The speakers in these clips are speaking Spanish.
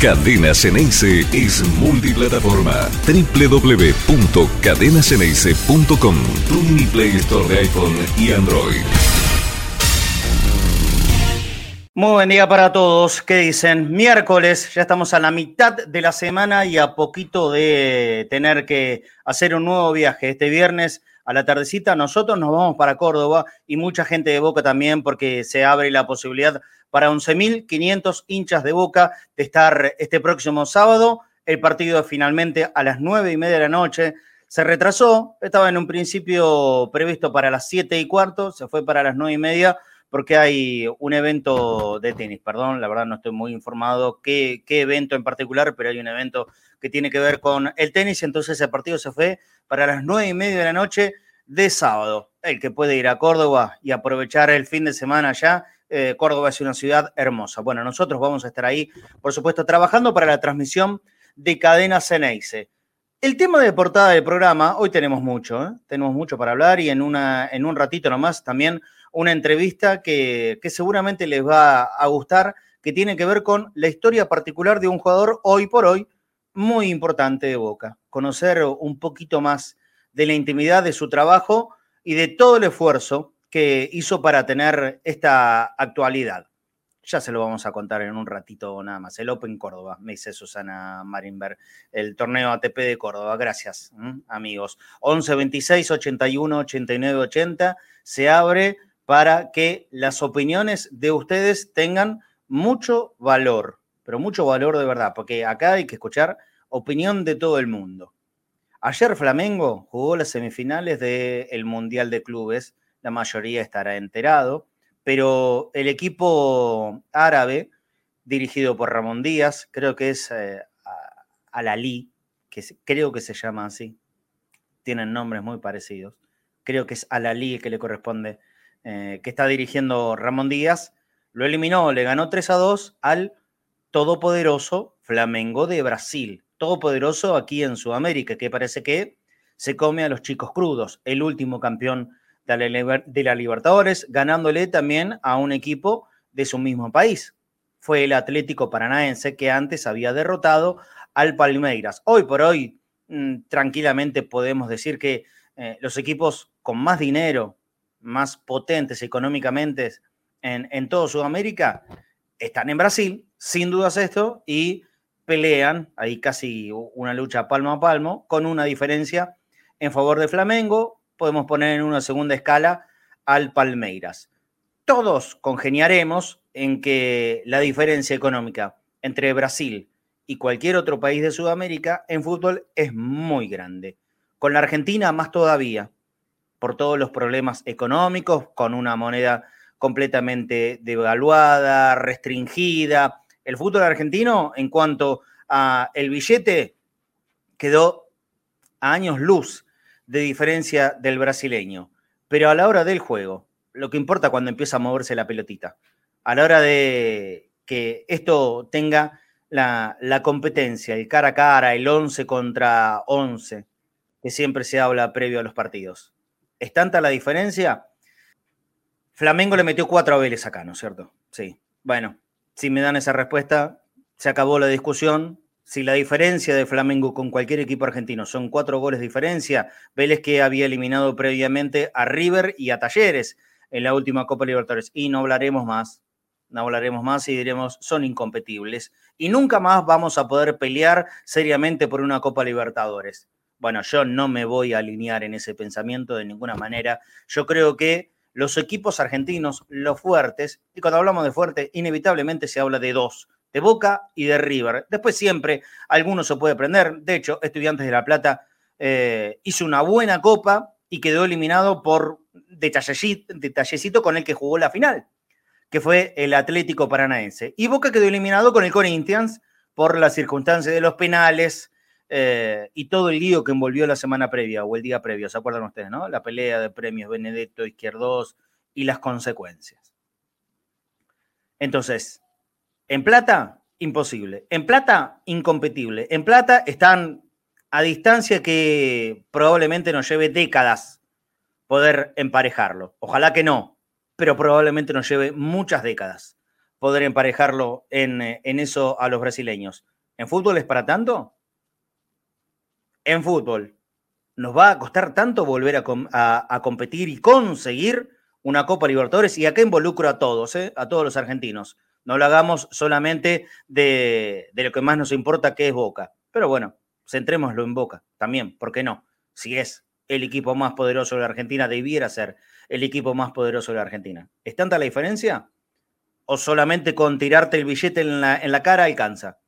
Cadena Ceneice es multiplataforma. www.cadenaceneice.com Tu mini Play Store de iPhone y Android. Muy buen día para todos. ¿Qué dicen? Miércoles, ya estamos a la mitad de la semana y a poquito de tener que hacer un nuevo viaje. Este viernes a la tardecita nosotros nos vamos para Córdoba y mucha gente de Boca también porque se abre la posibilidad para 11.500 hinchas de Boca de estar este próximo sábado. El partido finalmente a las nueve y media de la noche. Se retrasó, estaba en un principio previsto para las siete y cuarto, se fue para las nueve y media porque hay un evento de tenis, perdón, la verdad no estoy muy informado qué, qué evento en particular, pero hay un evento que tiene que ver con el tenis, entonces el partido se fue para las nueve y media de la noche de sábado. El que puede ir a Córdoba y aprovechar el fin de semana ya, eh, Córdoba es una ciudad hermosa. Bueno, nosotros vamos a estar ahí, por supuesto, trabajando para la transmisión de Cadena Ceneice. El tema de portada del programa, hoy tenemos mucho, ¿eh? tenemos mucho para hablar y en, una, en un ratito nomás también una entrevista que, que seguramente les va a gustar, que tiene que ver con la historia particular de un jugador hoy por hoy muy importante de Boca. Conocer un poquito más de la intimidad de su trabajo y de todo el esfuerzo hizo para tener esta actualidad. Ya se lo vamos a contar en un ratito nada más. El Open Córdoba, me dice Susana Marinberg, el torneo ATP de Córdoba. Gracias, amigos. 11 26 81 89 80 se abre para que las opiniones de ustedes tengan mucho valor, pero mucho valor de verdad, porque acá hay que escuchar opinión de todo el mundo. Ayer Flamengo jugó las semifinales del Mundial de Clubes, la mayoría estará enterado, pero el equipo árabe, dirigido por Ramón Díaz, creo que es eh, Al-Ali, que creo que se llama así, tienen nombres muy parecidos, creo que es Al-Ali que le corresponde eh, que está dirigiendo Ramón Díaz, lo eliminó, le ganó 3 a 2 al todopoderoso Flamengo de Brasil, todopoderoso aquí en Sudamérica, que parece que se come a los chicos crudos, el último campeón de la, Libertadores, ganándole también a un equipo de su mismo país. Fue el Atlético Paranaense que antes había derrotado al Palmeiras. Hoy por hoy, mm, tranquilamente podemos decir que eh, los equipos con más dinero, más potentes económicamente en, en todo Sudamérica, están en Brasil, sin dudas esto, y pelean, ahí casi una lucha palmo a palmo, con una diferencia en favor de Flamengo, podemos poner en una segunda escala al Palmeiras. Todos congeniaremos en que la diferencia económica entre Brasil y cualquier otro país de Sudamérica en fútbol es muy grande. Con la Argentina más todavía por todos los problemas económicos, con una moneda completamente devaluada, restringida. El fútbol argentino, en cuanto a el billete, quedó a años luz de diferencia del brasileño. Pero a la hora del juego, lo que importa cuando empieza a moverse la pelotita, a la hora de que esto tenga la, la competencia, el cara a cara, el 11 contra 11, que siempre se habla previo a los partidos ¿Es tanta la diferencia? Flamengo le metió cuatro a Vélez acá, ¿no es cierto? Sí. Bueno, si me dan esa respuesta, se acabó la discusión. Si la diferencia de Flamengo con cualquier equipo argentino son cuatro goles de diferencia, Vélez que había eliminado previamente a River y a Talleres en la última Copa Libertadores. Y no hablaremos más, no hablaremos más y diremos son incompetibles. Y nunca más vamos a poder pelear seriamente por una Copa Libertadores. Bueno, yo no me voy a alinear en ese pensamiento de ninguna manera. Yo creo que los equipos argentinos, los fuertes, y cuando hablamos de fuerte, inevitablemente se habla de dos, de Boca y de River. Después siempre alguno se puede prender. De hecho, Estudiantes de La Plata eh, hizo una buena copa y quedó eliminado por detallecito con el que jugó la final, que fue el Atlético Paranaense. Y Boca quedó eliminado con el Corinthians por las circunstancias de los penales, eh, y todo el lío que envolvió la semana previa o el día previo, ¿se acuerdan ustedes, no? La pelea de premios Benedetto Izquierdos y las consecuencias. Entonces, en plata, imposible. En plata, incompetible. En plata están a distancia que probablemente nos lleve décadas poder emparejarlo. Ojalá que no, pero probablemente nos lleve muchas décadas poder emparejarlo en, en eso a los brasileños. ¿En fútbol es para tanto? En fútbol. ¿Nos va a costar tanto volver a, competir y conseguir una Copa Libertadores? Y acá involucro a todos, ¿eh? a todos los argentinos. No lo hagamos solamente de, lo que más nos importa, que es Boca. Pero bueno, centrémoslo en Boca también, ¿por qué no? Si es el equipo más poderoso de la Argentina, debiera ser el equipo más poderoso de la Argentina. ¿Es tanta la diferencia? ¿O solamente con tirarte el billete en la, en la cara alcanza?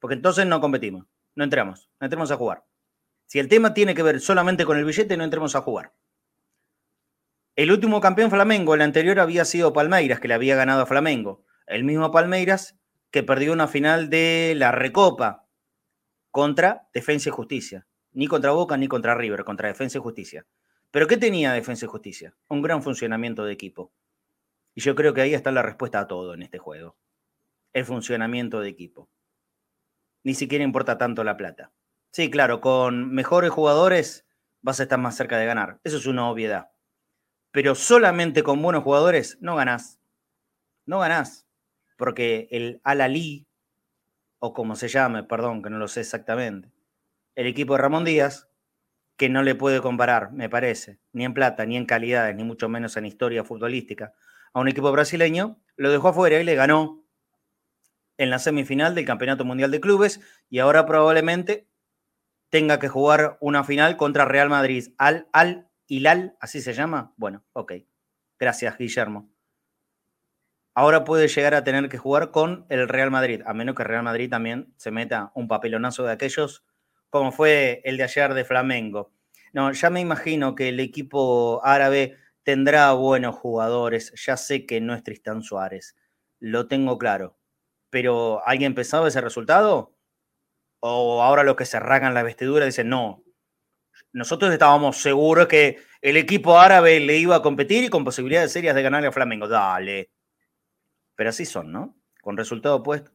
Porque entonces no competimos, no entramos, no entremos a jugar. Si el tema tiene que ver solamente con el billete, no entremos a jugar. El último campeón Flamengo, el anterior había sido Palmeiras, que le había ganado a Flamengo. El mismo Palmeiras que perdió una final de la Recopa contra Defensa y Justicia. Ni contra Boca ni contra River, contra Defensa y Justicia. ¿Pero qué tenía Defensa y Justicia? Un gran funcionamiento de equipo. Y yo creo que ahí está la respuesta a todo en este juego. El funcionamiento de equipo. Ni siquiera importa tanto la plata. Sí, claro, con mejores jugadores vas a estar más cerca de ganar. Eso es una obviedad. Pero solamente con buenos jugadores no ganás. No ganás. Porque el Al-Ali, o como se llame, perdón, que no lo sé exactamente, el equipo de Ramón Díaz, que no le puede comparar, me parece, ni en plata, ni en calidades, ni mucho menos en historia futbolística, a un equipo brasileño, lo dejó afuera y le ganó en la semifinal del Campeonato Mundial de Clubes y ahora probablemente tenga que jugar una final contra Real Madrid. Al, al Hilal, así se llama. Bueno, ok. Gracias, Guillermo. Ahora puede llegar a tener que jugar con el Real Madrid, a menos que Real Madrid también se meta un papelonazo de aquellos como fue el de ayer de Flamengo. No, ya me imagino que el equipo árabe tendrá buenos jugadores. Ya sé que no es Tristán Suárez, lo tengo claro. Pero ¿alguien pensaba ese resultado? ¿O ahora los que se arrancan la vestidura dicen no? Nosotros estábamos seguros que el equipo árabe le iba a competir y con posibilidades serias de ganarle a Flamengo. Dale. Pero así son, ¿no? Con resultado opuesto.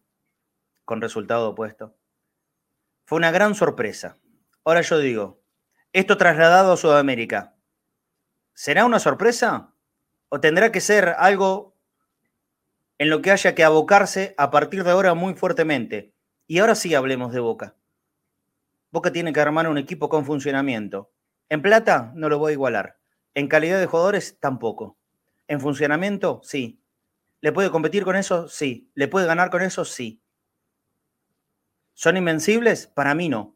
Con resultado opuesto. Fue una gran sorpresa. Ahora yo digo, esto trasladado a Sudamérica, ¿será una sorpresa? ¿O tendrá que ser algo en lo que haya que abocarse a partir de ahora muy fuertemente? Y ahora sí hablemos de Boca. Boca tiene que armar un equipo con funcionamiento. En plata no lo voy a igualar. En calidad de jugadores tampoco. En funcionamiento, sí. ¿Le puede competir con eso? Sí. ¿Le puede ganar con eso? Sí. ¿Son invencibles? Para mí no.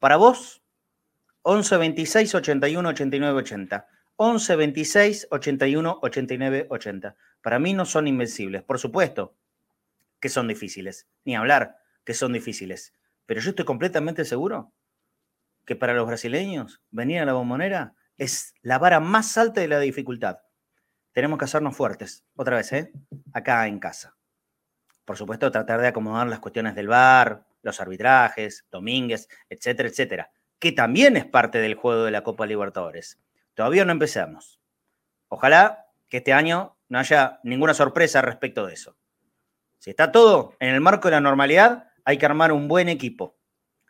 ¿Para vos? 11 26 81 89 80. 11 26 81 89 80. Para mí no son invencibles. Por supuesto que son difíciles. Ni hablar que son difíciles. Pero yo estoy completamente seguro que para los brasileños venir a la bombonera es la vara más alta de la dificultad. Tenemos que hacernos fuertes. Otra vez, ¿eh? Acá en casa. Por supuesto, tratar de acomodar las cuestiones del bar, los arbitrajes, Domínguez, etcétera, etcétera, que también es parte del juego de la Copa Libertadores. Todavía no empezamos. Ojalá que este año no haya ninguna sorpresa respecto de eso. Si está todo en el marco de la normalidad, hay que armar un buen equipo.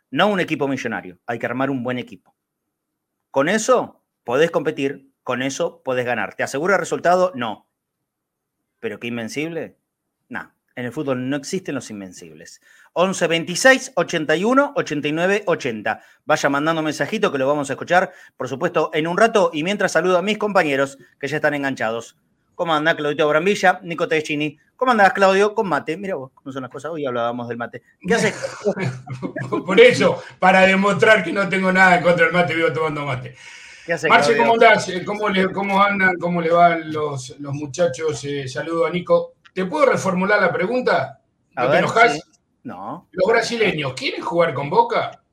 No un equipo millonario, hay que armar un buen equipo. Con eso podés competir, con eso podés ganar. ¿Te asegura el resultado? No. ¿Pero qué invencible? No. En el fútbol no existen los invencibles. 11 26 81 89 80. Vaya mandando un mensajito que lo vamos a escuchar, por supuesto, en un rato. Y mientras saludo a mis compañeros que ya están enganchados. ¿Cómo anda Claudio Brambilla? Nico Teschini. ¿Cómo andás, Claudio? Con mate. Mira vos, cómo son las cosas. Hoy hablábamos del mate. ¿Qué haces? por eso, para demostrar que no tengo nada en contra del mate, vivo tomando mate. ¿Qué haces, Marce, ¿cómo andás? ¿Cómo, le, ¿Cómo andan? ¿Cómo le van los, los muchachos? Eh, saludo a Nico. ¿Te puedo reformular la pregunta? ¿No te enojas? No. ¿Los brasileños quieren jugar con Boca?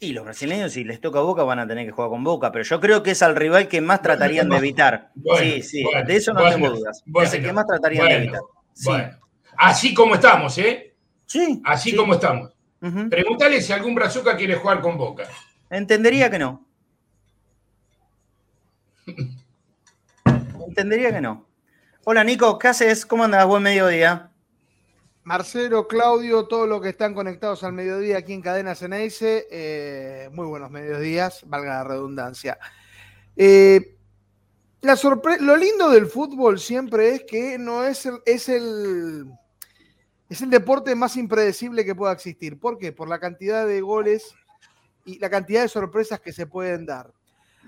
Y los brasileños, si les toca Boca, van a tener que jugar con Boca, pero yo creo que es al rival que más tratarían de evitar. sí, sí, de eso no tengo dudas. es el que más tratarían de evitar. Bueno. Así como estamos, ¿eh? Sí. Así como estamos. Pregúntale si algún brazuca quiere jugar con Boca. Entendería que no. Entendería que no. Hola Nico, ¿qué haces? ¿Cómo andas? Buen mediodía. Marcelo, Claudio, todos los que están conectados al mediodía aquí en Cadena Ceneice, eh, muy buenos mediodías, valga la redundancia. Eh, La lo lindo del fútbol siempre es que no es es el, es el deporte más impredecible que pueda existir. ¿Por qué? Por la cantidad de goles y la cantidad de sorpresas que se pueden dar.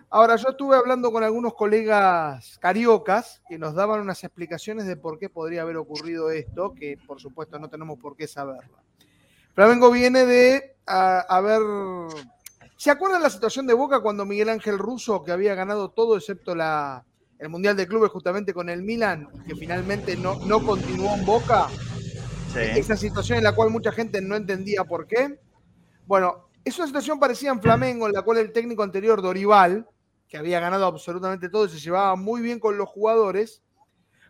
Ahora, yo estuve hablando con algunos colegas cariocas que nos daban unas explicaciones de por qué podría haber ocurrido esto, que por supuesto no tenemos por qué saberlo. Flamengo viene de haber... ¿Se acuerdan la situación de Boca cuando Miguel Ángel Russo, que había ganado todo excepto la, el Mundial de Clubes justamente con el Milan, que finalmente no, no continuó en Boca? Sí. Esa situación en la cual mucha gente no entendía por qué. Bueno, es una situación parecida en Flamengo, en la cual el técnico anterior, Dorival, que había ganado absolutamente todo y se llevaba muy bien con los jugadores,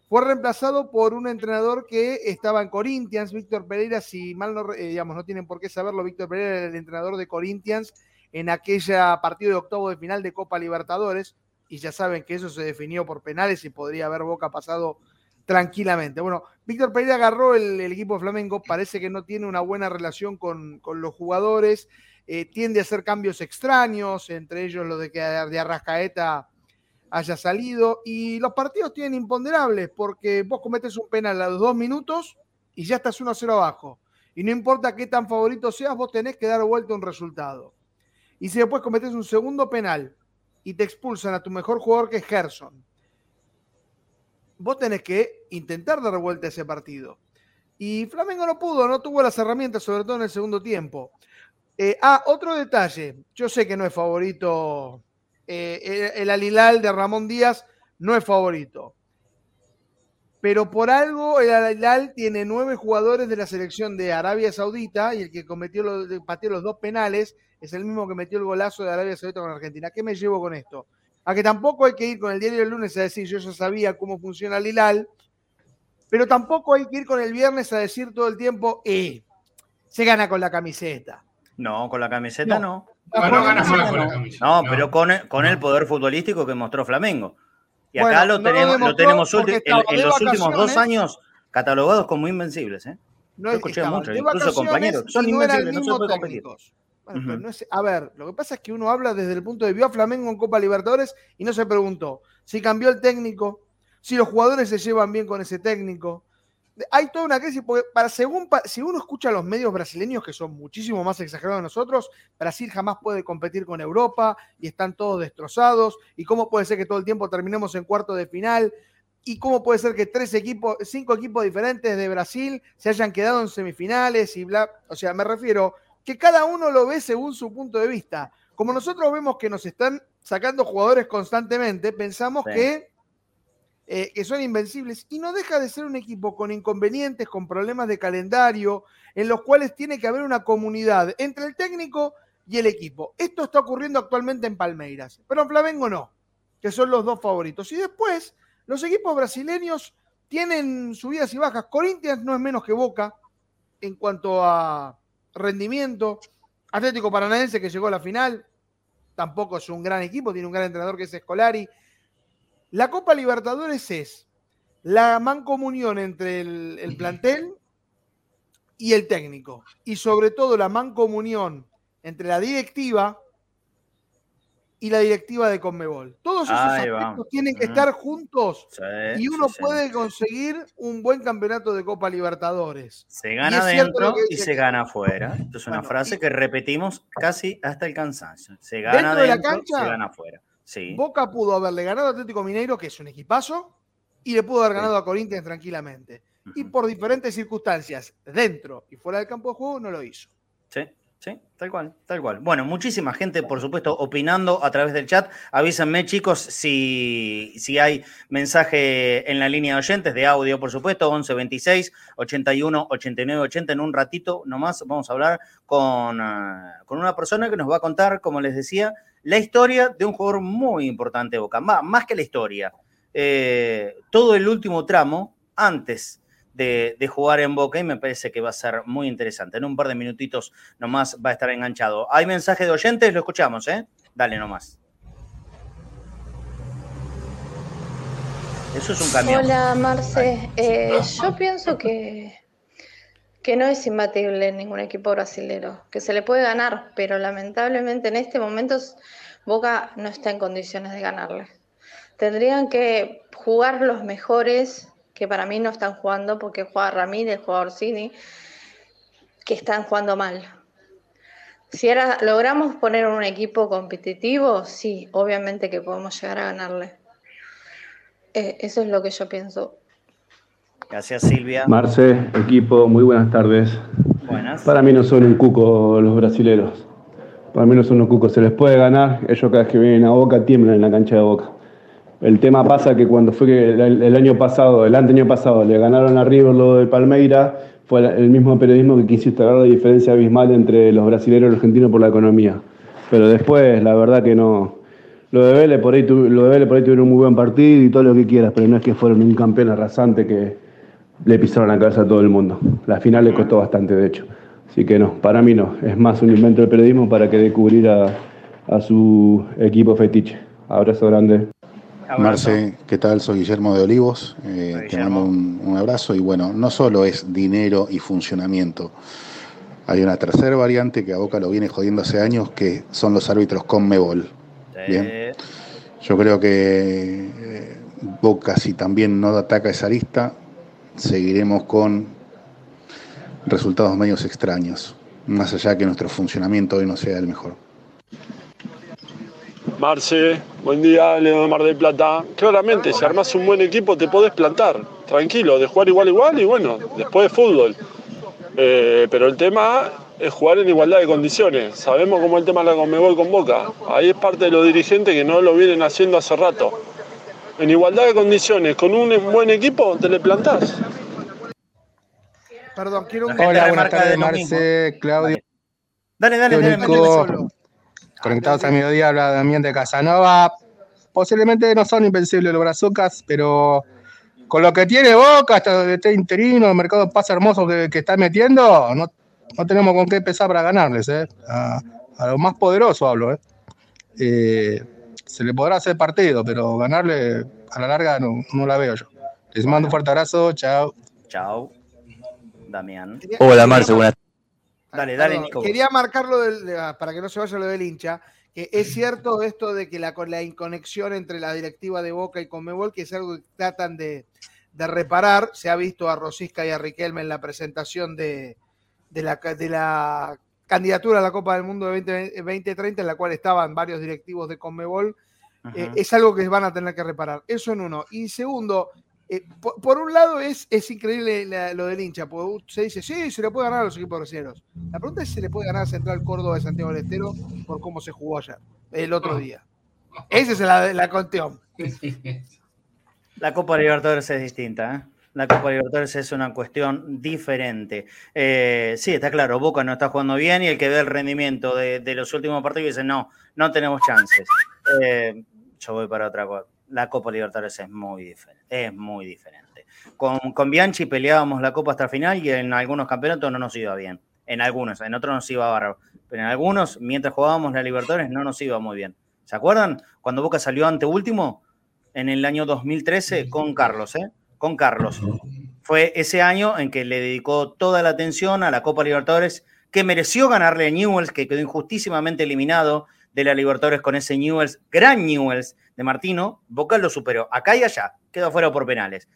fue reemplazado por un entrenador que estaba en Corinthians, Víctor Pereira, si mal no, eh, digamos, no tienen por qué saberlo, Víctor Pereira era el entrenador de Corinthians en aquella partido de octavo de final de Copa Libertadores, y ya saben que eso se definió por penales y podría haber Boca pasado tranquilamente. Bueno, Víctor Pereira agarró el, equipo de Flamengo, parece que no tiene una buena relación con, con los jugadores, eh, tiende a hacer cambios extraños, entre ellos lo de que de Arrascaeta haya salido. Y los partidos tienen imponderables porque vos cometes un penal a los dos minutos y ya estás 1-0 abajo. Y no importa qué tan favorito seas, vos tenés que dar vuelta un resultado. Y si después cometes un segundo penal y te expulsan a tu mejor jugador que es Gerson, vos tenés que intentar dar vuelta ese partido. Y Flamengo no pudo, no tuvo las herramientas, sobre todo en el segundo tiempo. Eh, ah, otro detalle. Yo sé que no es favorito. Eh, el, Alilal de Ramón Díaz no es favorito. Pero por algo el Alilal tiene nueve jugadores de la selección de Arabia Saudita y el que cometió los, pateó los dos penales es el mismo que metió el golazo de Arabia Saudita con Argentina. ¿Qué me llevo con esto? A que tampoco hay que ir con el diario del lunes a decir yo ya sabía cómo funciona el Hilal, pero tampoco hay que ir con el viernes a decir todo el tiempo, eh, se gana con la camiseta. No, con la camiseta no. No, pero con, con el poder futbolístico que mostró Flamengo. Y acá lo, tenemos, lo tenemos en, los últimos dos años catalogados como invencibles. ¿eh? No Yo escuché mucho, incluso compañeros. Son invencibles, no se puede competir. Bueno, no es, a ver, lo que pasa es que uno habla desde el punto de vista Flamengo en Copa Libertadores y no se preguntó si cambió el técnico, si los jugadores se llevan bien con ese técnico, hay toda una crisis, porque para según, si uno escucha a los medios brasileños, que son muchísimo más exagerados que nosotros, Brasil jamás puede competir con Europa y están todos destrozados. ¿Y cómo puede ser que todo el tiempo terminemos en cuarto de final? ¿Y cómo puede ser que tres equipos, cinco equipos diferentes de Brasil se hayan quedado en semifinales y bla? O sea, me refiero que cada uno lo ve según su punto de vista. Como nosotros vemos que nos están sacando jugadores constantemente, pensamos que eh, que son invencibles, y no deja de ser un equipo con inconvenientes, con problemas de calendario, en los cuales tiene que haber una comunidad entre el técnico y el equipo. Esto está ocurriendo actualmente en Palmeiras, pero en Flamengo no, que son los dos favoritos. Y después, los equipos brasileños tienen subidas y bajas. Corinthians no es menos que Boca en cuanto a rendimiento. Atlético Paranaense que llegó a la final, tampoco es un gran equipo, tiene un gran entrenador que es Escolari la Copa Libertadores es la mancomunión entre el, plantel y el técnico. Y sobre todo la mancomunión entre la directiva y la directiva de Conmebol. Todos esos aspectos tienen que estar juntos y uno puede conseguir un buen campeonato de Copa Libertadores. Se gana dentro y se gana afuera. Esto es una frase que repetimos casi hasta el cansancio. Se gana dentro, de la cancha, se gana afuera. Boca pudo haberle ganado a Atlético Mineiro, que es un equipazo, y le pudo haber ganado a Corinthians tranquilamente. Y por diferentes circunstancias, dentro y fuera del campo de juego, no lo hizo. Sí, sí, tal cual, tal cual. Bueno, muchísima gente, por supuesto, opinando a través del chat. Avísenme, chicos, si, si hay mensaje en la línea de oyentes, de audio, por supuesto, 11 26 81 89 80. En un ratito nomás vamos a hablar con, ah, con una persona que nos va a contar, como les decía, la historia de un jugador muy importante de Boca, más, que la historia. Eh, todo el último tramo antes de, jugar en Boca y me parece que va a ser muy interesante. En un par de minutitos nomás va a estar enganchado. Hay mensaje de oyentes, lo escuchamos, ¿eh? Dale nomás. Eso es un cambio. Hola, Marce. Eh, yo pienso que que no es imbatible en ningún equipo brasilero, que se le puede ganar, pero lamentablemente en este momento Boca no está en condiciones de ganarle. Tendrían que jugar los mejores, que para mí no están jugando, porque juega Ramírez, juega Orsini, que están jugando mal. Si ahora logramos poner un equipo competitivo, sí, obviamente que podemos llegar a ganarle. Eh, eso es lo que yo pienso. Gracias, Silvia. Marce, equipo, muy buenas tardes. Buenas. Para mí no son un cuco los brasileros. Para mí no son un cuco. Se les puede ganar. Ellos cada vez que vienen a Boca tiemblan en la cancha de Boca. El tema pasa que cuando fue que el, año pasado, el año pasado, le ganaron a River lo de Palmeira, fue el mismo periodismo que quiso instalar la diferencia abismal entre los brasileños y los argentinos por la economía. Pero después, la verdad que no. Lo de Vélez por ahí, lo de Vélez por ahí tuvieron un muy buen partido y todo lo que quieras, pero no es que fueron un campeón arrasante que le pisaron la cabeza a todo el mundo. La final le costó bastante, de hecho. Así que no, para mí no. Es más un invento del periodismo para que descubrir a su equipo fetiche. Abrazo grande. Marce, ¿qué tal? Soy Guillermo de Olivos. Eh, te mando un, abrazo y bueno, no solo es dinero y funcionamiento. Hay una tercera variante que a Boca lo viene jodiendo hace años, que son los árbitros con Mebol. Bien. Yo creo que eh, Boca, si también no ataca esa lista, seguiremos con resultados medios extraños, más allá que nuestro funcionamiento hoy no sea el mejor. Marce, buen día, Leo de Mar del Plata. Claramente, si armas un buen equipo te podés plantar, tranquilo, de jugar igual igual y bueno, después de fútbol. Eh, pero el tema es jugar en igualdad de condiciones. Sabemos cómo el tema de la Conmebol con Boca. Ahí es parte de los dirigentes que no lo vienen haciendo hace rato. En igualdad de condiciones, con un buen equipo, te le plantás. Perdón, quiero un... Hola, buenas tardes, Marce, Claudio. Dale, dale, dale, dale, Conectados a mediodía habla Damián de Casanova. Posiblemente no son invencibles los brazucas, pero con lo que tiene Boca, hasta este interino, el mercado pasa hermoso que, está metiendo, no, no, tenemos con qué empezar para ganarles. ¿eh? A, a lo más poderoso hablo. ¿eh? Eh, se le podrá hacer partido, pero ganarle a la larga no, no la veo yo. Les mando un fuerte abrazo, chao. Chao, Damián. Hola, Marce, buenas Dale, dale, Nico. Quería marcarlo ah, para que no se vaya lo del hincha, que es cierto esto de que la, la inconexión entre la directiva de Boca y Conmebol, que es algo que tratan de, reparar. Se ha visto a Rosisca y a Riquelme en la presentación de, la, de la candidatura a la Copa del Mundo de 2030, en la cual estaban varios directivos de Conmebol. Eh, es algo que van a tener que reparar. Eso en uno. Y segundo, eh, por, un lado es, es increíble lo del hincha, porque se dice, sí, se le puede ganar a los equipos brasileños. La pregunta es si se le puede ganar a Central Córdoba de Santiago del Estero por cómo se jugó ayer, el otro día. Esa es la, la conteón. La Copa Libertadores es distinta, ¿eh? La Copa Libertadores es una cuestión diferente. Eh, sí, está claro, Boca no está jugando bien y el que ve el rendimiento de, los últimos partidos dice, no, no tenemos chances. yo voy para otra cosa la Copa Libertadores es muy diferente. Es muy diferente. Con, con Bianchi peleábamos la Copa hasta el final y en algunos campeonatos no nos iba bien. En algunos, en otros nos iba bárbaro. Pero en algunos, mientras jugábamos la Libertadores, no nos iba muy bien. ¿Se acuerdan? Cuando Boca salió ante último en el año 2013 con Carlos, ¿eh? Con Carlos. Fue ese año en que le dedicó toda la atención a la Copa Libertadores, que mereció ganarle a Newells, que quedó injustísimamente eliminado de la Libertadores con ese Newells, gran Newells de Martino, Boca lo superó. Acá y allá, quedó fuera por penales.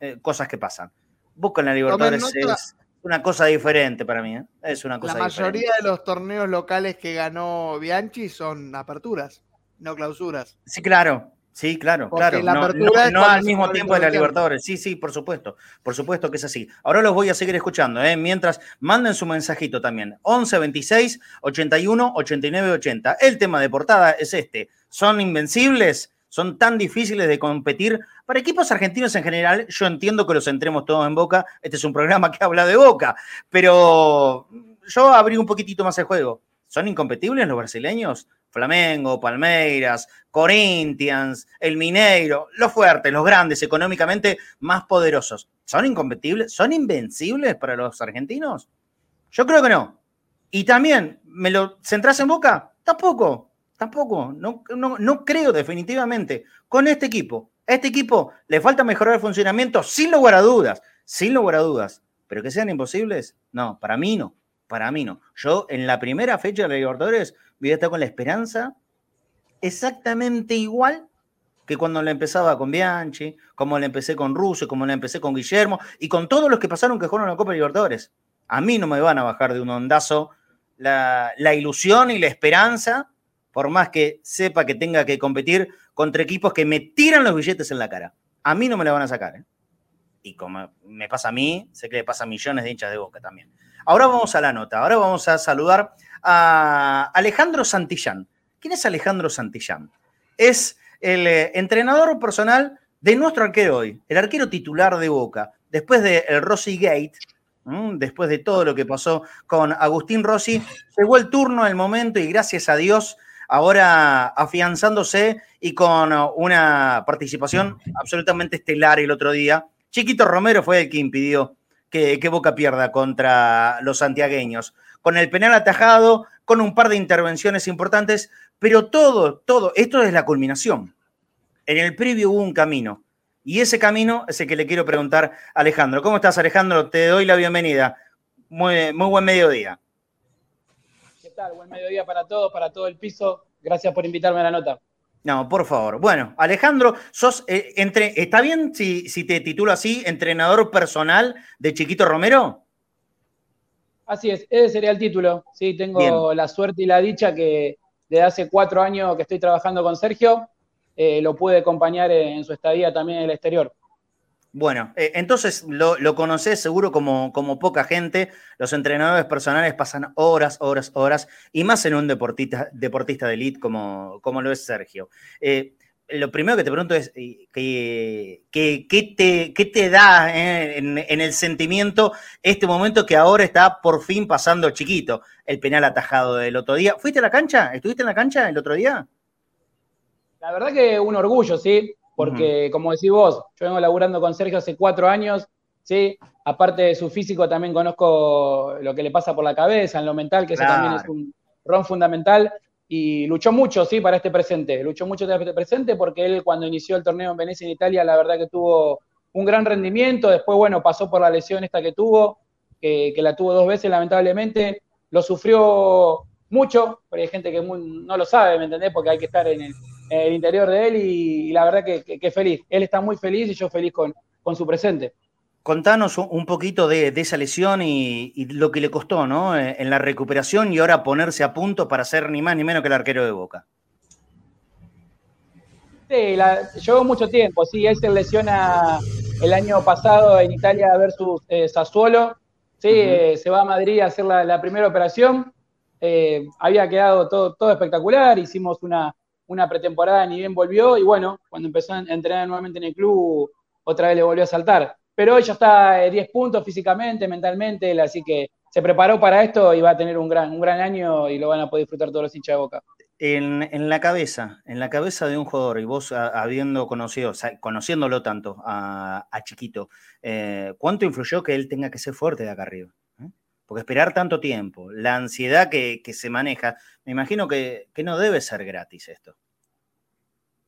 Eh, cosas que pasan. Boca en la Libertadores es una cosa diferente para mí. ¿eh? Es una cosa La mayoría de los torneos locales que ganó Bianchi son aperturas, no clausuras. Sí, claro. Sí, claro, claro. no, al mismo tiempo de la Libertadores. Sí, sí, por supuesto. Por supuesto que es así. Ahora los voy a seguir escuchando, ¿eh? mientras manden su mensajito también. 11 26 81 89 80. El tema de portada es este. ¿Son invencibles? ¿Son tan difíciles de competir? Para equipos argentinos en general, yo entiendo que los entremos todos en boca. Este es un programa que habla de boca. Pero yo abrí un poquitito más el juego. ¿Son incompetibles los brasileños? Flamengo, Palmeiras, Corinthians, el Mineiro, los fuertes, los grandes, económicamente más poderosos. ¿Son incompetibles? ¿Son invencibles para los argentinos? Yo creo que no. Y también, ¿me lo centras en boca? Tampoco, tampoco. No, no, creo definitivamente. Con este equipo, a este equipo le falta mejorar el funcionamiento sin lugar a dudas, sin lugar a dudas. Pero que sean imposibles, no, para mí no, para mí no. Yo en la primera fecha de la Libertadores voy a estar con la esperanza exactamente igual que cuando le empezaba con Bianchi, como le empecé con Russo, como le empecé con Guillermo y con todos los que pasaron que jugaron la Copa Libertadores. A mí no me van a bajar de un ondazo la, la ilusión y la esperanza, por más que sepa que tenga que competir contra equipos que me tiran los billetes en la cara. A mí no me la van a sacar. ¿eh? Y como me pasa a mí, sé que le pasa a millones de hinchas de boca también. Ahora vamos a la nota. Ahora vamos a saludar a Alejandro Santillán. ¿Quién es Alejandro Santillán? Es el eh, entrenador personal de nuestro arquero hoy, el arquero titular de Boca. Después del el Rossi Gate, después de todo lo que pasó con Agustín Rossi, llegó el turno, el momento y gracias a Dios ahora afianzándose y con una participación absolutamente estelar el otro día. Chiquito Romero fue el que impidió que, Boca pierda contra los santiagueños. Con el penal atajado, con un par de intervenciones importantes, pero todo, todo, esto es la culminación. En el previo hubo un camino. Y ese camino es el que le quiero preguntar a Alejandro. ¿Cómo estás, Alejandro? Te doy la bienvenida. Muy, muy buen mediodía. ¿Qué tal? Buen mediodía para todos, para todo el piso. Gracias por invitarme a la nota. No, por favor. Bueno, Alejandro, sos eh, entre, ¿está bien si, si, te titulo así, entrenador personal de Chiquito Romero? Así es, ese sería el título. Sí, tengo la suerte y la dicha que desde hace cuatro años que estoy trabajando con Sergio, eh, lo pude acompañar en su estadía también en el exterior. Bueno, eh, entonces lo, lo conocés seguro como, como, poca gente. Los entrenadores personales pasan horas, horas, horas, y más en un deportista, deportista de elite como, como lo es Sergio. Eh, lo primero que te pregunto es, ¿qué, te, te, da en, el sentimiento este momento que ahora está por fin pasando chiquito? El penal atajado del otro día. ¿Fuiste a la cancha? ¿Estuviste en la cancha el otro día? La verdad que un orgullo, sí porque como decís vos, yo vengo laburando con Sergio hace cuatro años, ¿sí? Aparte de su físico, también conozco lo que le pasa por la cabeza, en lo mental, que eso también es un ron fundamental. Y luchó mucho, sí, para este presente. Luchó mucho para este presente porque él, cuando inició el torneo en Venecia, en Italia, la verdad que tuvo un gran rendimiento. Después, bueno, pasó por la lesión esta que tuvo, que, la tuvo dos veces, lamentablemente. Lo sufrió mucho, pero hay gente que no lo sabe, ¿me entendés? Porque hay que estar en el, el interior de él y, la verdad que, feliz. Él está muy feliz y yo feliz con, con su presente. Contanos un poquito de, esa lesión y, lo que le costó, ¿no? Eh, en la recuperación y ahora ponerse a punto para ser ni más ni menos que el arquero de Boca. Sí, llevó mucho tiempo, sí, él se lesiona el año pasado en Italia versus eh, Sassuolo, sí, eh, se va a Madrid a hacer la, primera operación, había quedado todo, todo espectacular, hicimos una, una pretemporada ni bien volvió y bueno, cuando empezó a entrenar nuevamente en el club, otra vez le volvió a saltar. Pero ella está 10 puntos físicamente, mentalmente, así que se preparó para esto y va a tener un gran, un gran año y lo van a poder disfrutar todos los hinchas de boca. En, la cabeza, en la cabeza de un jugador, y vos habiendo conocido, conociéndolo tanto a, Chiquito, eh, ¿cuánto influyó que él tenga que ser fuerte de acá arriba? Porque esperar tanto tiempo, la ansiedad que, se maneja, me imagino que, no debe ser gratis esto.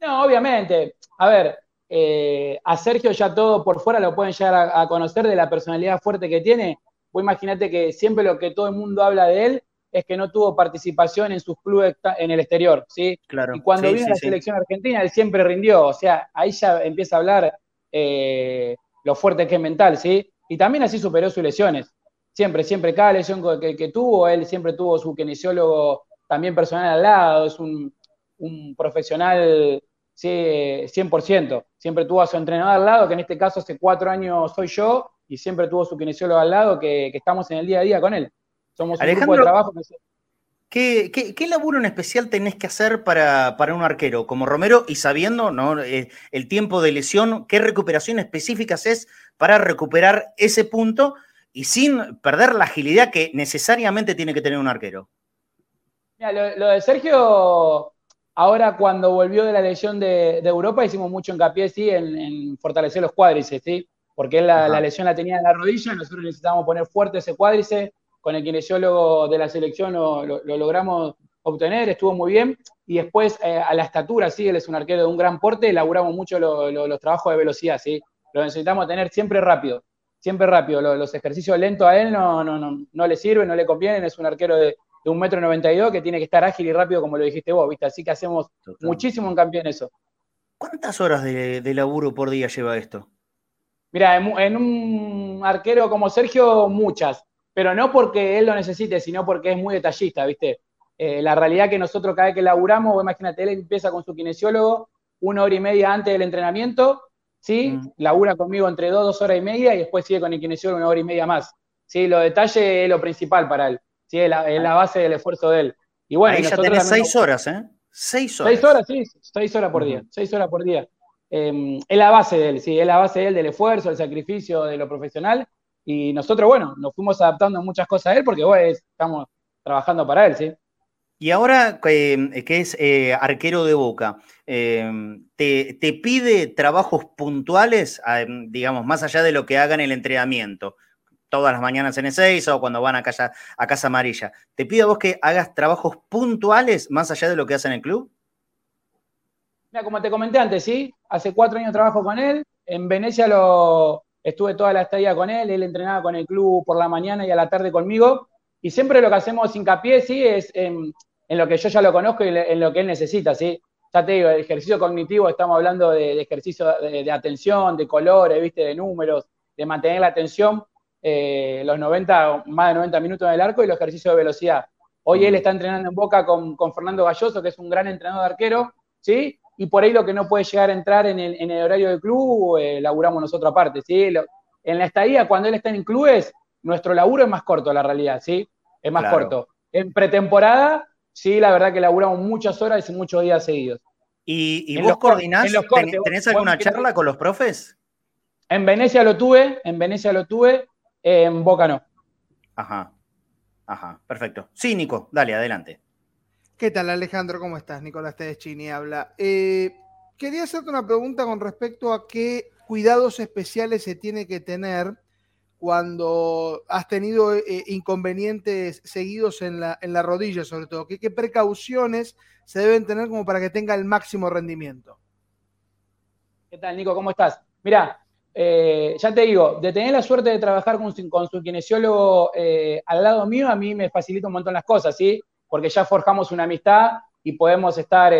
No, obviamente. A ver, eh, a Sergio ya todo por fuera lo pueden llegar a, conocer de la personalidad fuerte que tiene. Vos imagínate que siempre lo que todo el mundo habla de él es que no tuvo participación en sus clubes en el exterior, ¿sí? Claro. Y cuando vino a la selección argentina, él siempre rindió. O sea, ahí ya empieza a hablar eh, lo fuerte que es mental, ¿sí? Y también así superó sus lesiones siempre, siempre, cada lesión que, tuvo, él siempre tuvo su kinesiólogo también personal al lado, es un, profesional sí, 100%, siempre tuvo a su entrenador al lado, que en este caso hace cuatro años soy yo, y siempre tuvo su kinesiólogo al lado, que, estamos en el día a día con él. Somos un grupo de trabajo ¿Qué, qué, laburo en especial tenés que hacer para, un arquero como Romero y sabiendo ¿no? Eh, el tiempo de lesión, qué recuperación específicas es para recuperar ese punto y sin perder la agilidad que necesariamente tiene que tener un arquero. Mira, lo, de Sergio, ahora cuando volvió de la lesión de, Europa, hicimos mucho hincapié sí, en, fortalecer los cuádriceps, ¿sí? porque él la, lesión la tenía en la rodilla, nosotros necesitábamos poner fuerte ese cuádriceps, con el kinesiólogo de la selección lo, logramos obtener, estuvo muy bien, y después eh, a la estatura, sí, él es un arquero de un gran porte, elaboramos mucho los trabajos de velocidad, ¿sí? lo necesitamos tener siempre rápido siempre rápido. Los, ejercicios lentos a él no, no, no, no le sirven, no le convienen. Es un arquero de, de un metro noventa y dos que tiene que estar ágil y rápido, como lo dijiste vos, ¿viste? Así que hacemos muchísimo en campeón eso. ¿Cuántas horas de, laburo por día lleva esto? Mira, en, un arquero como Sergio, muchas, pero no porque él lo necesite, sino porque es muy detallista, ¿viste? Eh, la realidad que nosotros cada vez que laburamos, imagínate, él empieza con su kinesiólogo una hora y media antes del entrenamiento, ¿sí? Mm. Labura conmigo entre dos, dos horas y media y después sigue con el kinesiólogo una hora y media más. ¿sí? Los detalles es lo principal para él, ¿sí? Es la, base del esfuerzo de él. Y bueno, Ahí ya tenés seis horas, ¿eh? Seis horas. Seis horas, sí, seis horas por día, seis horas por día. Em, es la base de él, sí, es la base de él del esfuerzo, del sacrificio, de lo profesional. Y nosotros, bueno, nos fuimos adaptando muchas cosas a él porque bueno, estamos trabajando para él, ¿sí? Y ahora que es eh, arquero de boca, em, te, pide trabajos puntuales, em, digamos, más allá de lo que haga en el entrenamiento, todas las mañanas en E6 o cuando van a casa, a casa Amarilla. ¿Te pide a vos que hagas trabajos puntuales más allá de lo que hace en el club? Mira, como te comenté antes, sí, hace cuatro años trabajo con él, en Venecia lo estuve toda la estadía con él, él entrenaba con el club por la mañana y a la tarde conmigo, y siempre lo que hacemos hincapié, sí, es en, lo que yo ya lo conozco y en lo que él necesita, sí. Ya te digo, el ejercicio cognitivo, estamos hablando de, ejercicio de, atención, de colores, viste, de números, de mantener la atención, eh, los 90, más de 90 minutos en el arco y los ejercicios de velocidad. Hoy él está entrenando en Boca con, Fernando Galloso, que es un gran entrenador de arquero, ¿sí? Y por ahí lo que no puede llegar a entrar en el, horario del club, eh, laburamos nosotros aparte, ¿sí? en la estadía, cuando él está en clubes, nuestro laburo es más corto, la realidad, ¿sí? Es más corto. En pretemporada, sí, la verdad que laburamos muchas horas y muchos días seguidos. ¿Y, vos coordinás? ¿Tenés alguna charla con los profes? En Venecia lo tuve, en Venecia lo tuve, en Boca no. Ajá, ajá, perfecto. Sí, Nico, dale, adelante. ¿Qué tal, Alejandro? ¿Cómo estás? Nicolás Tedeschini habla. Eh, quería hacerte una pregunta con respecto a qué cuidados especiales se tiene que tener cuando has tenido eh, inconvenientes seguidos en la, en la rodilla, sobre todo? ¿Qué, ¿Qué, precauciones se deben tener como para que tenga el máximo rendimiento? ¿Qué tal, Nico? ¿Cómo estás? Mira, eh, ya te digo, de tener la suerte de trabajar con, con su kinesiólogo eh, al lado mío, a mí me facilita un montón las cosas, ¿sí? Porque ya forjamos una amistad y podemos estar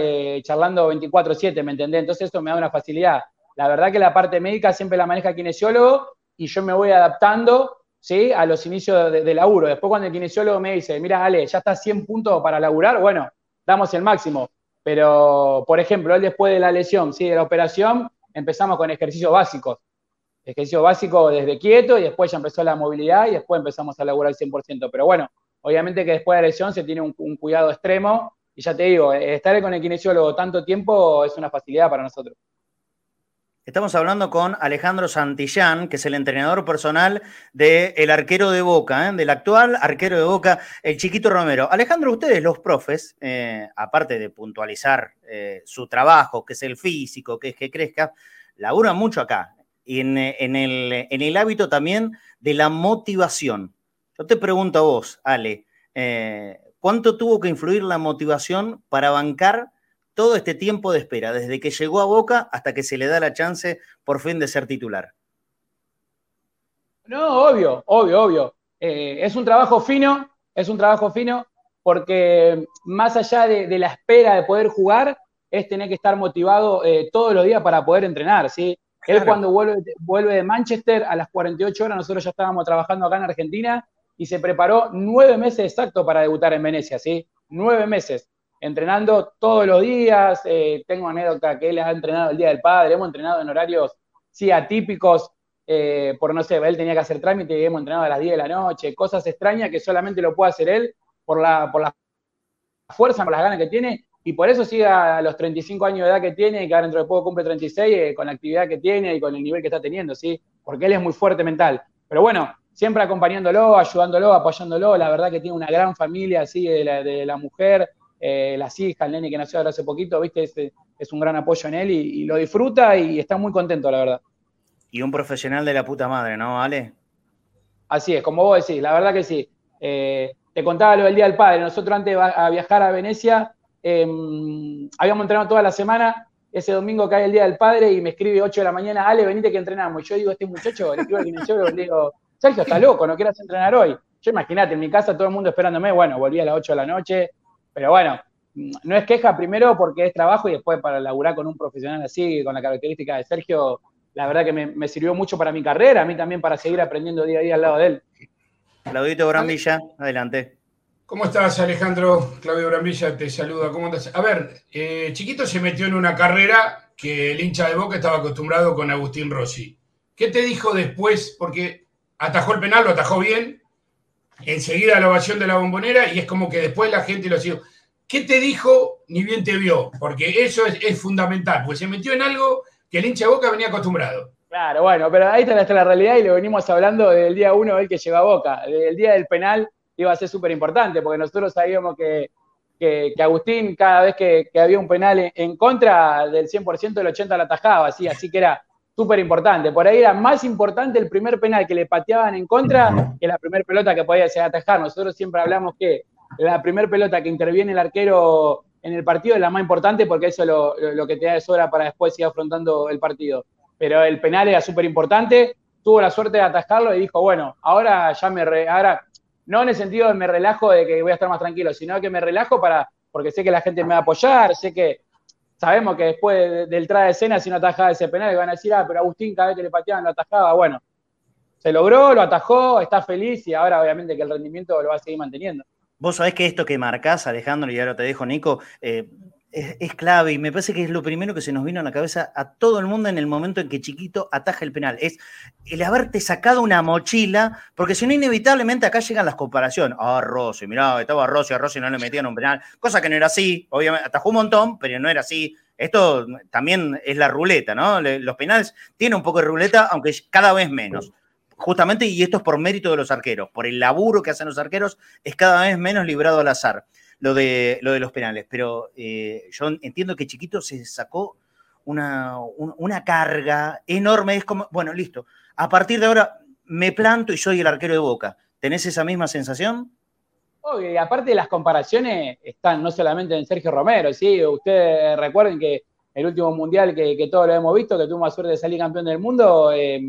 charlando 24/7, ¿me entendés? Entonces eso me da una facilidad. La verdad que la parte médica siempre la maneja el kinesiólogo y yo me voy adaptando ¿sí? a los inicios de, laburo. Después cuando el kinesiólogo me dice, mira, Ale, ya está 100 puntos para laburar, bueno, damos el máximo. Pero, por ejemplo, él después de la lesión, ¿sí? de la operación, empezamos con ejercicios básicos. Ejercicio básico desde quieto y después ya empezó la movilidad y después empezamos a laburar al 100%. Pero bueno, obviamente que después de la lesión se tiene un, un cuidado extremo y ya te digo, estar con el kinesiólogo tanto tiempo es una facilidad para nosotros. Estamos hablando con Alejandro Santillán, que es el entrenador personal del arquero de Boca, ¿eh? del actual arquero de Boca, el Chiquito Romero. Alejandro, ustedes, los profes, eh, aparte de puntualizar eh, su trabajo, que es el físico, que es que crezca, laburan mucho acá, y en, el, en el hábito también de la motivación. Yo te pregunto a vos, Ale, ¿cuánto tuvo que influir la motivación para bancar todo este tiempo de espera, desde que llegó a Boca hasta que se le da la chance por fin de ser titular? No, obvio, obvio, obvio. Eh, es un trabajo fino, es un trabajo fino, porque más allá de, la espera de poder jugar, es tener que estar motivado eh, todos los días para poder entrenar, ¿sí? Él cuando vuelve, vuelve de Manchester a las 48 horas, nosotros ya estábamos trabajando acá en Argentina y se preparó nueve meses exacto para debutar en Venecia, ¿sí? Nueve meses entrenando todos los días. Eh, tengo anécdota que él ha entrenado el Día del Padre, hemos entrenado en horarios, sí, atípicos, eh, por no sé, él tenía que hacer trámite y hemos entrenado a las 10 de la noche, cosas extrañas que solamente lo puede hacer él por la, por la fuerza, por las ganas que tiene, y por eso sigue a los 35 años de edad que tiene, y que ahora dentro de poco cumple 36, eh, con la actividad que tiene y con el nivel que está teniendo, ¿sí? Porque él es muy fuerte mental. Pero bueno, siempre acompañándolo, ayudándolo, apoyándolo, la verdad que tiene una gran familia, así, de la, de la mujer, eh, las hijas, el nene que nació ahora hace poquito, viste, es, es un gran apoyo en él y, lo disfruta y está muy contento, la verdad. Y un profesional de la puta madre, ¿no, Ale? Así es, como vos decís, la verdad que sí. Eh, te contaba lo del Día del Padre. Nosotros antes de viajar a Venecia, em, habíamos entrenado toda la semana. Ese domingo cae el Día del Padre y me escribe 8 de la mañana, Ale, venite que entrenamos. Y yo digo, este muchacho, le escribo al le digo, Sergio, está loco, no quieras entrenar hoy. Yo imagínate, en mi casa todo el mundo esperándome, bueno, volví a las 8 de la noche, pero bueno, no es queja primero porque es trabajo y después para laburar con un profesional así, con la característica de Sergio, la verdad que me, sirvió mucho para mi carrera, a mí también para seguir aprendiendo día a día al lado de él. Claudito Brambilla, adelante. ¿Cómo estás, Alejandro? Claudio Brambilla te saluda. ¿Cómo estás? A ver, eh, Chiquito se metió en una carrera que el hincha de Boca estaba acostumbrado con Agustín Rossi. ¿Qué te dijo después? Porque atajó el penal, lo atajó bien, enseguida la ovación de la bombonera y es como que después la gente lo siguió. ¿Qué te dijo ni bien te vio? Porque eso es, fundamental, pues se metió en algo que el hincha de Boca venía acostumbrado. Claro, bueno, pero ahí está la realidad y lo venimos hablando del día uno el que llegó a Boca. El día del penal iba a ser súper importante, porque nosotros sabíamos que, Agustín, cada vez que, había un penal en, contra del 100%, del 80% la atajaba, así, así que era súper importante. Por ahí era más importante el primer penal que le pateaban en contra que la primera pelota que podía ser atajar. Nosotros siempre hablamos que la primera pelota que interviene el arquero en el partido es la más importante porque eso es lo, que te da de sobra para después seguir afrontando el partido. Pero el penal era súper importante, tuvo la suerte de atajarlo y dijo, bueno, ahora ya me... ahora, no en el sentido de me relajo de que voy a estar más tranquilo, sino que me relajo para porque sé que la gente me va a apoyar, sé que sabemos que después del traje de escena, si no atajaba ese penal, van a decir, ah, pero Agustín cada vez que le pateaban lo atajaba. Bueno, se logró, lo atajó, está feliz y ahora obviamente que el rendimiento lo va a seguir manteniendo. Vos sabés que esto que marcás, Alejandro, y ahora te dejo, Nico, eh, es, clave y me parece que es lo primero que se nos vino a la cabeza a todo el mundo en el momento en que Chiquito ataja el penal. Es el haberte sacado una mochila, porque si no, inevitablemente acá llegan las comparaciones. Ah, Rossi, mirá, estaba Rossi, a Rossi no le metían un penal, cosa que no era así, obviamente, atajó un montón, pero no era así. Esto también es la ruleta, ¿no? Los penales tienen un poco de ruleta, aunque cada vez menos. Justamente, y esto es por mérito de los arqueros, por el laburo que hacen los arqueros, es cada vez menos librado al azar lo de, lo de los penales, pero eh, yo entiendo que Chiquito se sacó una, una, carga enorme, es como, bueno, listo, a partir de ahora me planto y soy el arquero de Boca. ¿Tenés esa misma sensación? y aparte las comparaciones están no solamente en Sergio Romero, ¿sí? Ustedes recuerden que el último mundial que, todos lo hemos visto, que tuvo la suerte de salir campeón del mundo, eh,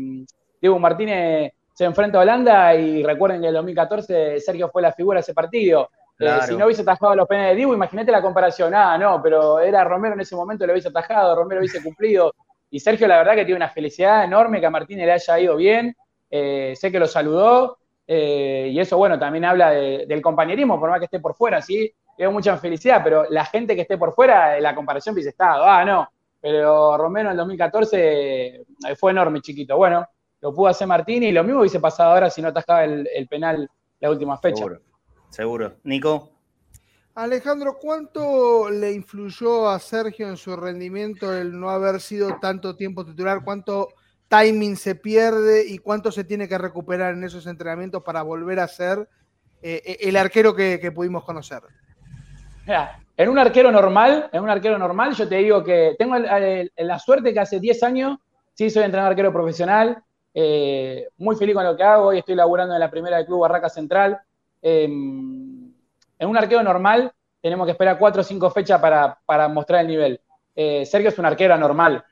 Diego Martínez se enfrenta a Holanda y recuerden que en el 2014 Sergio fue la figura de ese partido. Eh, si no hubiese atajado los penales de Dibu, imagínate la comparación. Ah, no, pero era Romero en ese momento, lo hubiese atajado, Romero hubiese cumplido. Y Sergio, la verdad que tiene una felicidad enorme que a Martínez le haya ido bien. Eh, sé que lo saludó. Eh, y eso, bueno, también habla del compañerismo, por más que esté por fuera, ¿sí? Tengo mucha felicidad, pero la gente que esté por fuera, la comparación hubiese estado. Ah, no, pero Romero en el 2014 fue enorme, chiquito. Bueno, lo pudo hacer Martínez y lo mismo hubiese pasado ahora si no atajaba el, el penal la última fecha. Seguro. Nico. Alejandro, ¿cuánto le influyó a Sergio en su rendimiento el no haber sido tanto tiempo titular? ¿Cuánto timing se pierde y cuánto se tiene que recuperar en esos entrenamientos para volver a ser eh, el arquero que, pudimos conocer? en un arquero normal, en un arquero normal, yo te digo que tengo la suerte que hace 10 años, sí soy entrenador arquero profesional, eh, muy feliz con lo que hago, hoy estoy laburando en la primera del Club Barraca Central, Em, en un arquero normal tenemos que esperar cuatro o cinco fechas para, mostrar el nivel. Eh, Sergio es un arquero normal.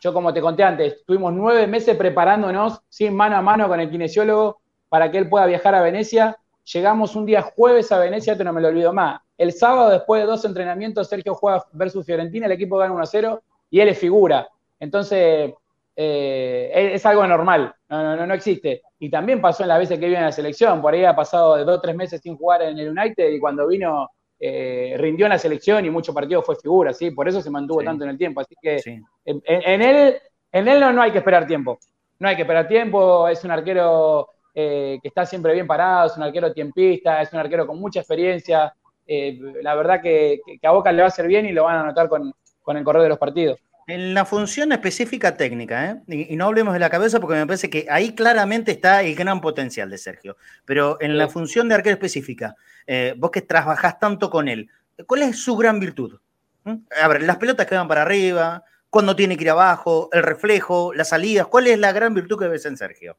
Yo, como te conté antes, estuvimos nueve meses preparándonos, sin mano a mano con el kinesiólogo, para que él pueda viajar a Venecia. Llegamos un día jueves a Venecia, esto no me lo olvido más. El sábado, después de dos entrenamientos, Sergio juega versus Fiorentina, el equipo gana 1-0 y él es figura. Entonces, eh, es, algo normal, no, no, no, existe. Y también pasó en las veces que vive en la selección, por ahí ha pasado de dos o tres meses sin jugar en el United y cuando vino eh, rindió en la selección y muchos partidos fue figura, ¿sí? por eso se mantuvo tanto en el tiempo. Así que en, él, en él no, hay que esperar tiempo, no hay que esperar tiempo, es un arquero eh, que está siempre bien parado, es un arquero tiempista, es un arquero con mucha experiencia. la verdad que, a Boca le va a hacer bien y lo van a notar con, con el correr de los partidos. En la función específica técnica, ¿eh? y, no hablemos de la cabeza porque me parece que ahí claramente está el gran potencial de Sergio. Pero en la función de arquero específica, eh, vos que trabajás tanto con él, ¿cuál es su gran virtud? ¿Mm? A ver, las pelotas que van para arriba, cuando tiene que ir abajo, el reflejo, las salidas, ¿cuál es la gran virtud que ves en Sergio?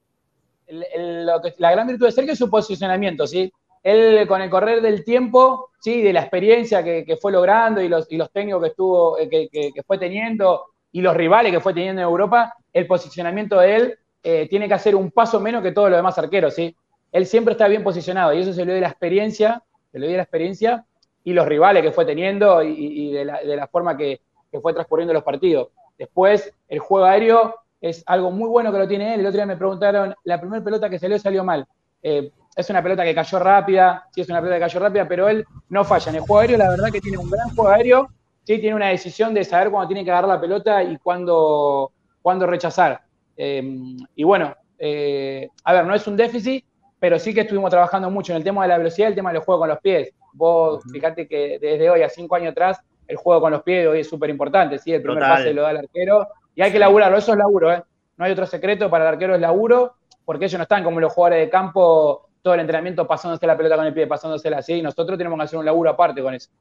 la gran virtud de Sergio es su posicionamiento, ¿sí? Él con el correr del tiempo, sí, de la experiencia que, fue logrando y los, y técnicos que estuvo, eh, que, fue teniendo y los rivales que fue teniendo en Europa, el posicionamiento de él eh, tiene que hacer un paso menos que todos los demás arqueros, ¿sí? Él siempre está bien posicionado y eso se le dio la experiencia, se le dio la experiencia y los rivales que fue teniendo y, de, la, forma que, fue transcurriendo los partidos. Después, el juego aéreo es algo muy bueno que lo tiene él. El otro día me preguntaron, la primera pelota que salió salió mal. Eh, es una pelota que cayó rápida, sí es una pelota que cayó rápida, pero él no falla. En el juego aéreo, la verdad que tiene un gran juego aéreo, sí tiene una decisión de saber cuándo tiene que agarrar la pelota y cuándo, cuándo rechazar. Em, y bueno, eh, a ver, no es un déficit, pero sí que estuvimos trabajando mucho en el tema de la velocidad, el tema del juego con los pies. Vos fíjate que desde hoy a cinco años atrás, el juego con los pies hoy es súper importante, ¿sí? El primer pase lo da el arquero y hay que laburarlo, eso es laburo, ¿eh? No hay otro secreto, para el arquero es laburo, porque ellos no están como los jugadores de campo todo el entrenamiento pasándose la pelota con el pie, pasándosela así, nosotros tenemos que hacer un laburo aparte con eso.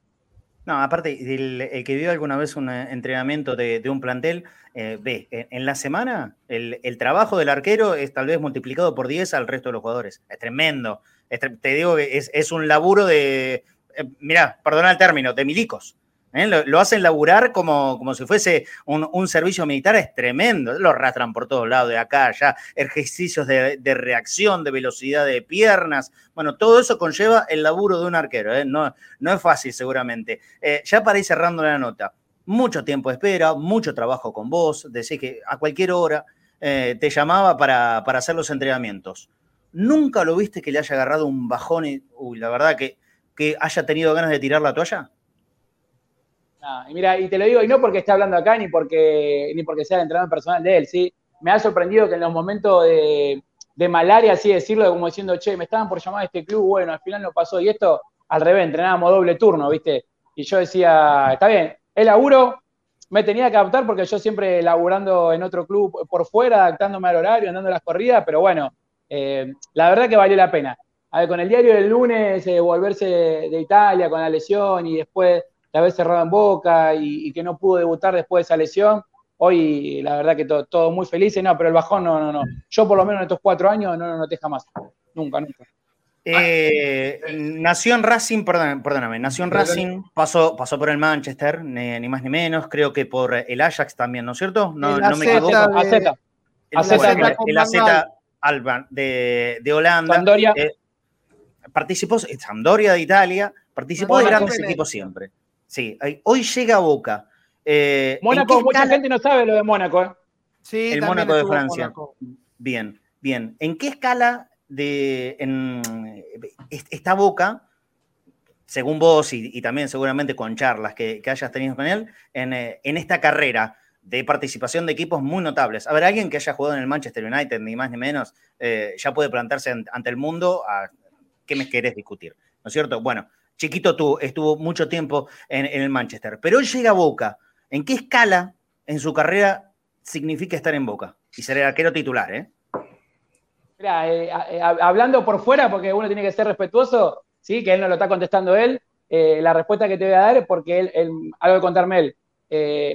No, aparte, el, que vio alguna vez un eh, entrenamiento de, un plantel, eh, ve, en, la semana el, trabajo del arquero es tal vez multiplicado por 10 al resto de los jugadores. Es tremendo. te digo que es, un laburo de, eh, mira, perdona el término, de milicos. ¿Eh? Lo, hacen laburar como, como si fuese un, servicio militar, es tremendo. Lo arrastran por todos lados, de acá, allá, ejercicios de, reacción, de velocidad de piernas. Bueno, todo eso conlleva el laburo de un arquero. ¿eh? No, no es fácil, seguramente. Eh, ya para ir cerrando la nota, mucho tiempo de espera, mucho trabajo con vos. Decís que a cualquier hora te llamaba para, hacer los entrenamientos. ¿Nunca lo viste que le haya agarrado un bajón y, la verdad que, que haya tenido ganas de tirar la toalla? Ah, y mira, y te lo digo, y no porque esté hablando acá, ni porque, ni porque sea el entrenador personal de él, ¿sí? Me ha sorprendido que en los momentos de, malaria, así decirlo, como diciendo, che, me estaban por llamar a este club, bueno, al final no pasó. Y esto, al revés, entrenábamos doble turno, ¿viste? Y yo decía, está bien, el laburo me tenía que adaptar porque yo siempre laburando en otro club por fuera, adaptándome al horario, andando las corridas, pero bueno, eh, la verdad que valió la pena. A ver, con el diario del lunes, eh, volverse de Italia con la lesión y después la vez cerrado en boca y, que no pudo debutar después de esa lesión. Hoy, la verdad que todo, muy feliz. No, pero el bajón no, no, no. Yo, por lo menos en estos cuatro años, no lo noté jamás. Nunca, nunca. Eh, nació en Racing, perdóname, nació en Racing, pasó, pasó por el Manchester, ni, más ni menos, creo que por el Ajax también, ¿no es cierto? No, no me equivoco. De, el, AZ Alba de, de Holanda. Sampdoria. Eh, participó en Sampdoria de Italia, participó de grandes equipos siempre. Sí, hoy llega a Boca. Eh, Mónaco, mucha gente no sabe lo de Mónaco. ¿eh? Sí, el Mónaco de Francia. Bien, bien. ¿En qué escala de esta Boca, según vos y, también seguramente con charlas que, hayas tenido con él, eh, en, esta carrera de participación de equipos muy notables? A ver, alguien que haya jugado en el Manchester United, ni más ni menos, ya puede plantarse ante el mundo a qué me querés discutir, ¿no es cierto? Bueno, Chiquito tú, estuvo mucho tiempo en, el Manchester, pero hoy llega a Boca. ¿En qué escala en su carrera significa estar en Boca? Y ser el arquero titular, ¿eh? Mira, eh, eh, hablando por fuera, porque uno tiene que ser respetuoso, sí, que él no lo está contestando él, eh, la respuesta que te voy a dar es porque él, algo de contarme él,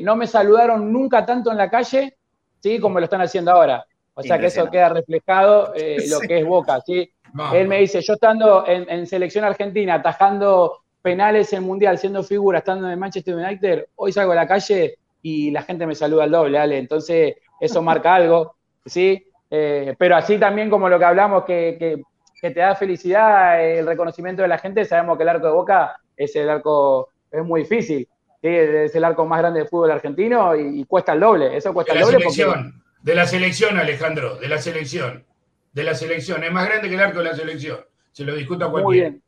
no me saludaron nunca tanto en la calle, sí, como lo están haciendo ahora. O sea que eso queda reflejado lo que es Boca, sí. Él me dice, yo estando en, selección argentina, atajando penales en mundial, siendo figura, estando en Manchester United, hoy salgo a la calle y la gente me saluda al doble, ¿vale? Entonces, eso marca algo, ¿sí? Eh, pero así también como lo que hablamos, que, te da felicidad el reconocimiento de la gente, sabemos que el arco de Boca es el arco, es muy difícil, es el arco más grande del fútbol argentino y, cuesta el doble, eso cuesta el doble. Selección, De la selección, Alejandro, de la selección de la selección. Es más grande que el arco de la selección. Se lo discuta cualquiera. Muy bien.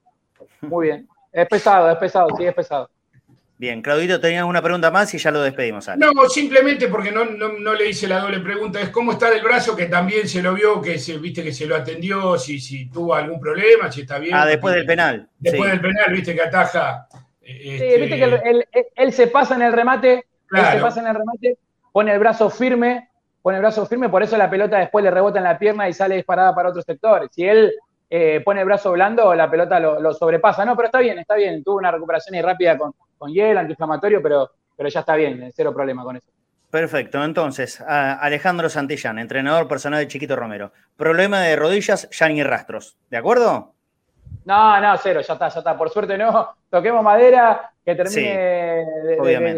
Muy bien. Es pesado, es pesado, sí, es pesado. Bien, Claudito, tenías una pregunta más y ya lo despedimos. No, simplemente porque no, no, le hice la doble pregunta, es cómo está del brazo, que también se lo vio, que se, viste que se lo atendió, si, si tuvo algún problema, si está bien. Ah, después del penal. Después del penal, viste que ataja. sí, viste que este él, se pasa en el remate, él se pasa en el remate, pone el brazo firme, pone el brazo firme, por eso la pelota después le rebota en la pierna y sale disparada para otro sector. Si él eh, pone el brazo blando, la pelota lo, sobrepasa. No, pero está bien, está bien. Tuvo una recuperación ahí rápida con, con hielo, antiinflamatorio, pero, pero ya está bien, cero problema con eso. Perfecto, entonces, Alejandro Santillán, entrenador personal de Chiquito Romero. Problema de rodillas, ya ni rastros, ¿de acuerdo? No, no, cero, ya está, ya está. Por suerte no, toquemos madera, que termine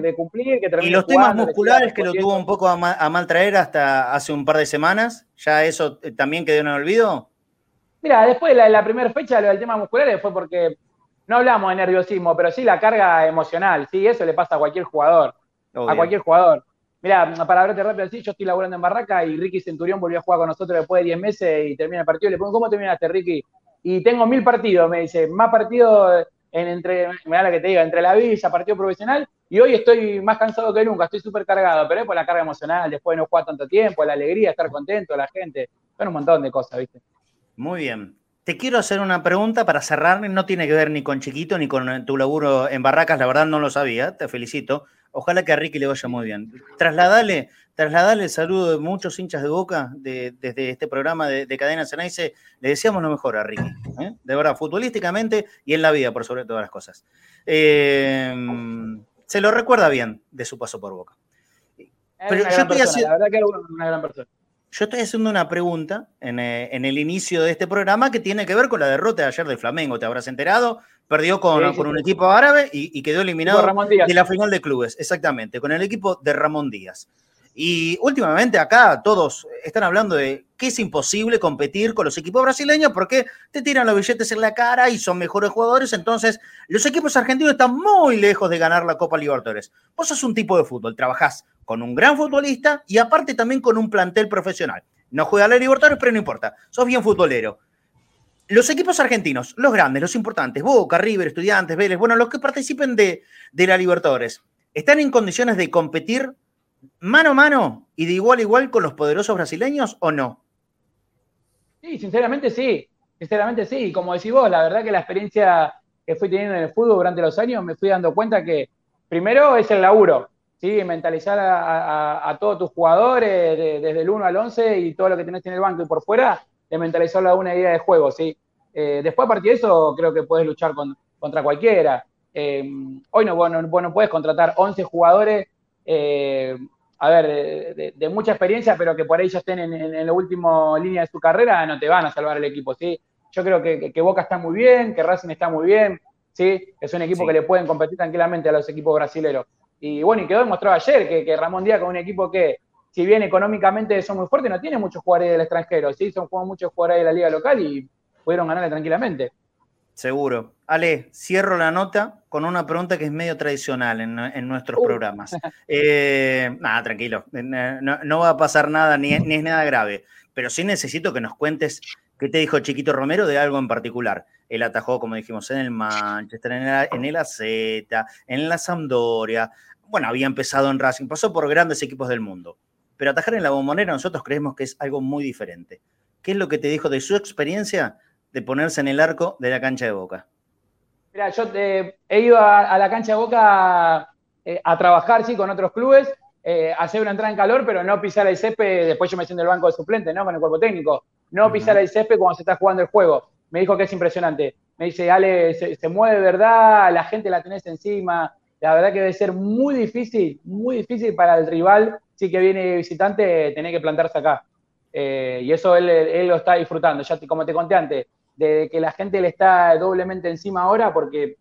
de, cumplir, que termine Y los temas musculares que lo tuvo un poco a mal, traer hasta hace un par de semanas, ¿ya eso eh, también quedó en el olvido? Mira, después de la, primera fecha, lo del tema muscular fue porque no hablamos de nerviosismo, pero sí la carga emocional, sí, eso le pasa a cualquier jugador, a cualquier jugador. Mira, para hablarte rápido así, yo estoy laburando en Barraca y Ricky Centurión volvió a jugar con nosotros después de 10 meses y termina el partido. Le pongo, ¿cómo terminaste, Ricky? Y tengo mil partidos, me dice, más partidos en entre, da la que te entre la villa, partido profesional, y hoy estoy más cansado que nunca, estoy súper cargado, pero es por la carga emocional, después de no jugar tanto tiempo, la alegría, estar contento, la gente, son un montón de cosas, ¿viste? Muy bien. Te quiero hacer una pregunta para cerrar, no tiene que ver ni con Chiquito ni con tu laburo en Barracas, la verdad no lo sabía, te felicito. Ojalá que a Ricky le vaya muy bien. Trasladale, trasladale el saludo de muchos hinchas de Boca desde este programa de, Cadena Cenaice. Le deseamos lo mejor a Ricky, ¿eh? de verdad, futbolísticamente y en la vida, por sobre todas las cosas. Eh, se lo recuerda bien de su paso por Boca. Pero yo estoy haciendo... La verdad que es una gran persona. Yo estoy haciendo una pregunta eh, en, el inicio de este programa que tiene que ver con la derrota de ayer del Flamengo. Te habrás enterado. Perdió con, un equipo árabe y, quedó eliminado de la final de clubes. Exactamente, con el equipo de Ramón Díaz. Y últimamente acá todos están hablando de que es imposible competir con los equipos brasileños porque te tiran los billetes en la cara y son mejores jugadores. Entonces, los equipos argentinos están muy lejos de ganar la Copa Libertadores. Vos sos un tipo de fútbol, trabajás con un gran futbolista y aparte también con un plantel profesional. No juega la Libertadores, pero no importa, sos bien futbolero. Los equipos argentinos, los grandes, los importantes, Boca, River, Estudiantes, Vélez, bueno, los que participen de, de la Libertadores, ¿están en condiciones de competir mano a mano y de igual a igual con los poderosos brasileños o no? Sí, sinceramente sí, sinceramente sí. Y como decís vos, la verdad que la experiencia que fui teniendo en el fútbol durante los años me fui dando cuenta que primero es el laburo, ¿sí? mentalizar a, todos tus jugadores desde el 1 al 11 y todo lo que tenés en el banco y por fuera, de mentalizarlo a una idea de juego. ¿sí? Eh, después, a partir de eso, creo que puedes luchar contra cualquiera. Eh, hoy no, bueno, no puedes contratar 11 jugadores, eh, a ver, de, mucha experiencia, pero que por ahí ya estén en, la última línea de su carrera, no te van a salvar el equipo. ¿sí? Yo creo que, Boca está muy bien, que Racing está muy bien, ¿sí? es un equipo que le pueden competir tranquilamente a los equipos brasileños. Y bueno, y quedó demostrado ayer que, Ramón Díaz con un equipo que, si bien económicamente son muy fuertes, no tiene muchos jugadores del extranjero, ¿sí? Son muchos jugadores de la liga local y pudieron ganarle tranquilamente. Seguro. Ale, cierro la nota con una pregunta que es medio tradicional en, nuestros uh. programas. Eh, nada, tranquilo, no, va a pasar nada, ni, ni, es nada grave, pero sí necesito que nos cuentes qué te dijo Chiquito Romero de algo en particular. Él atajó, como dijimos, en el Manchester, en el, en el AZ, en la Sampdoria, bueno, había empezado en Racing, pasó por grandes equipos del mundo. Pero atajar en la bombonera nosotros creemos que es algo muy diferente. ¿Qué es lo que te dijo de su experiencia de ponerse en el arco de la cancha de Boca? Mira, yo eh, he ido a, la cancha de Boca eh, a trabajar, sí, con otros clubes, eh, hacer una entrada en calor, pero no pisar el césped, después yo me siento en el banco de suplente, ¿no? Con el cuerpo técnico. No pisar el césped cuando se está jugando el juego. Me dijo que es impresionante. Me dice, Ale, se, se mueve de verdad, la gente la tenés encima, la verdad que debe ser muy difícil, muy difícil para el rival, sí que viene visitante, tener que plantarse acá. Eh, y eso él, lo está disfrutando. Ya como te conté antes, de que la gente le está doblemente encima ahora, porque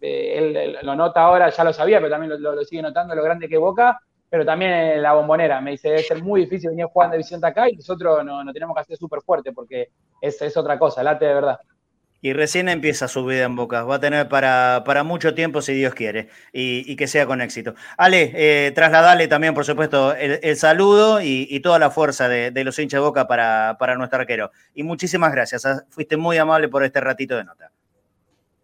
eh, él, lo nota ahora, ya lo sabía, pero también lo, sigue notando lo grande que Boca, pero también la bombonera. Me dice, debe ser muy difícil venir jugando de visitante acá y nosotros no, tenemos que hacer súper fuerte porque es, es otra cosa, late de verdad. Y recién empieza su vida en Boca. Va a tener para, para mucho tiempo, si Dios quiere, y, que sea con éxito. Ale, eh, trasladale también, por supuesto, el, saludo y, toda la fuerza de, los hinchas de Boca para, para, nuestro arquero. Y muchísimas gracias. ¿ah? Fuiste muy amable por este ratito de nota.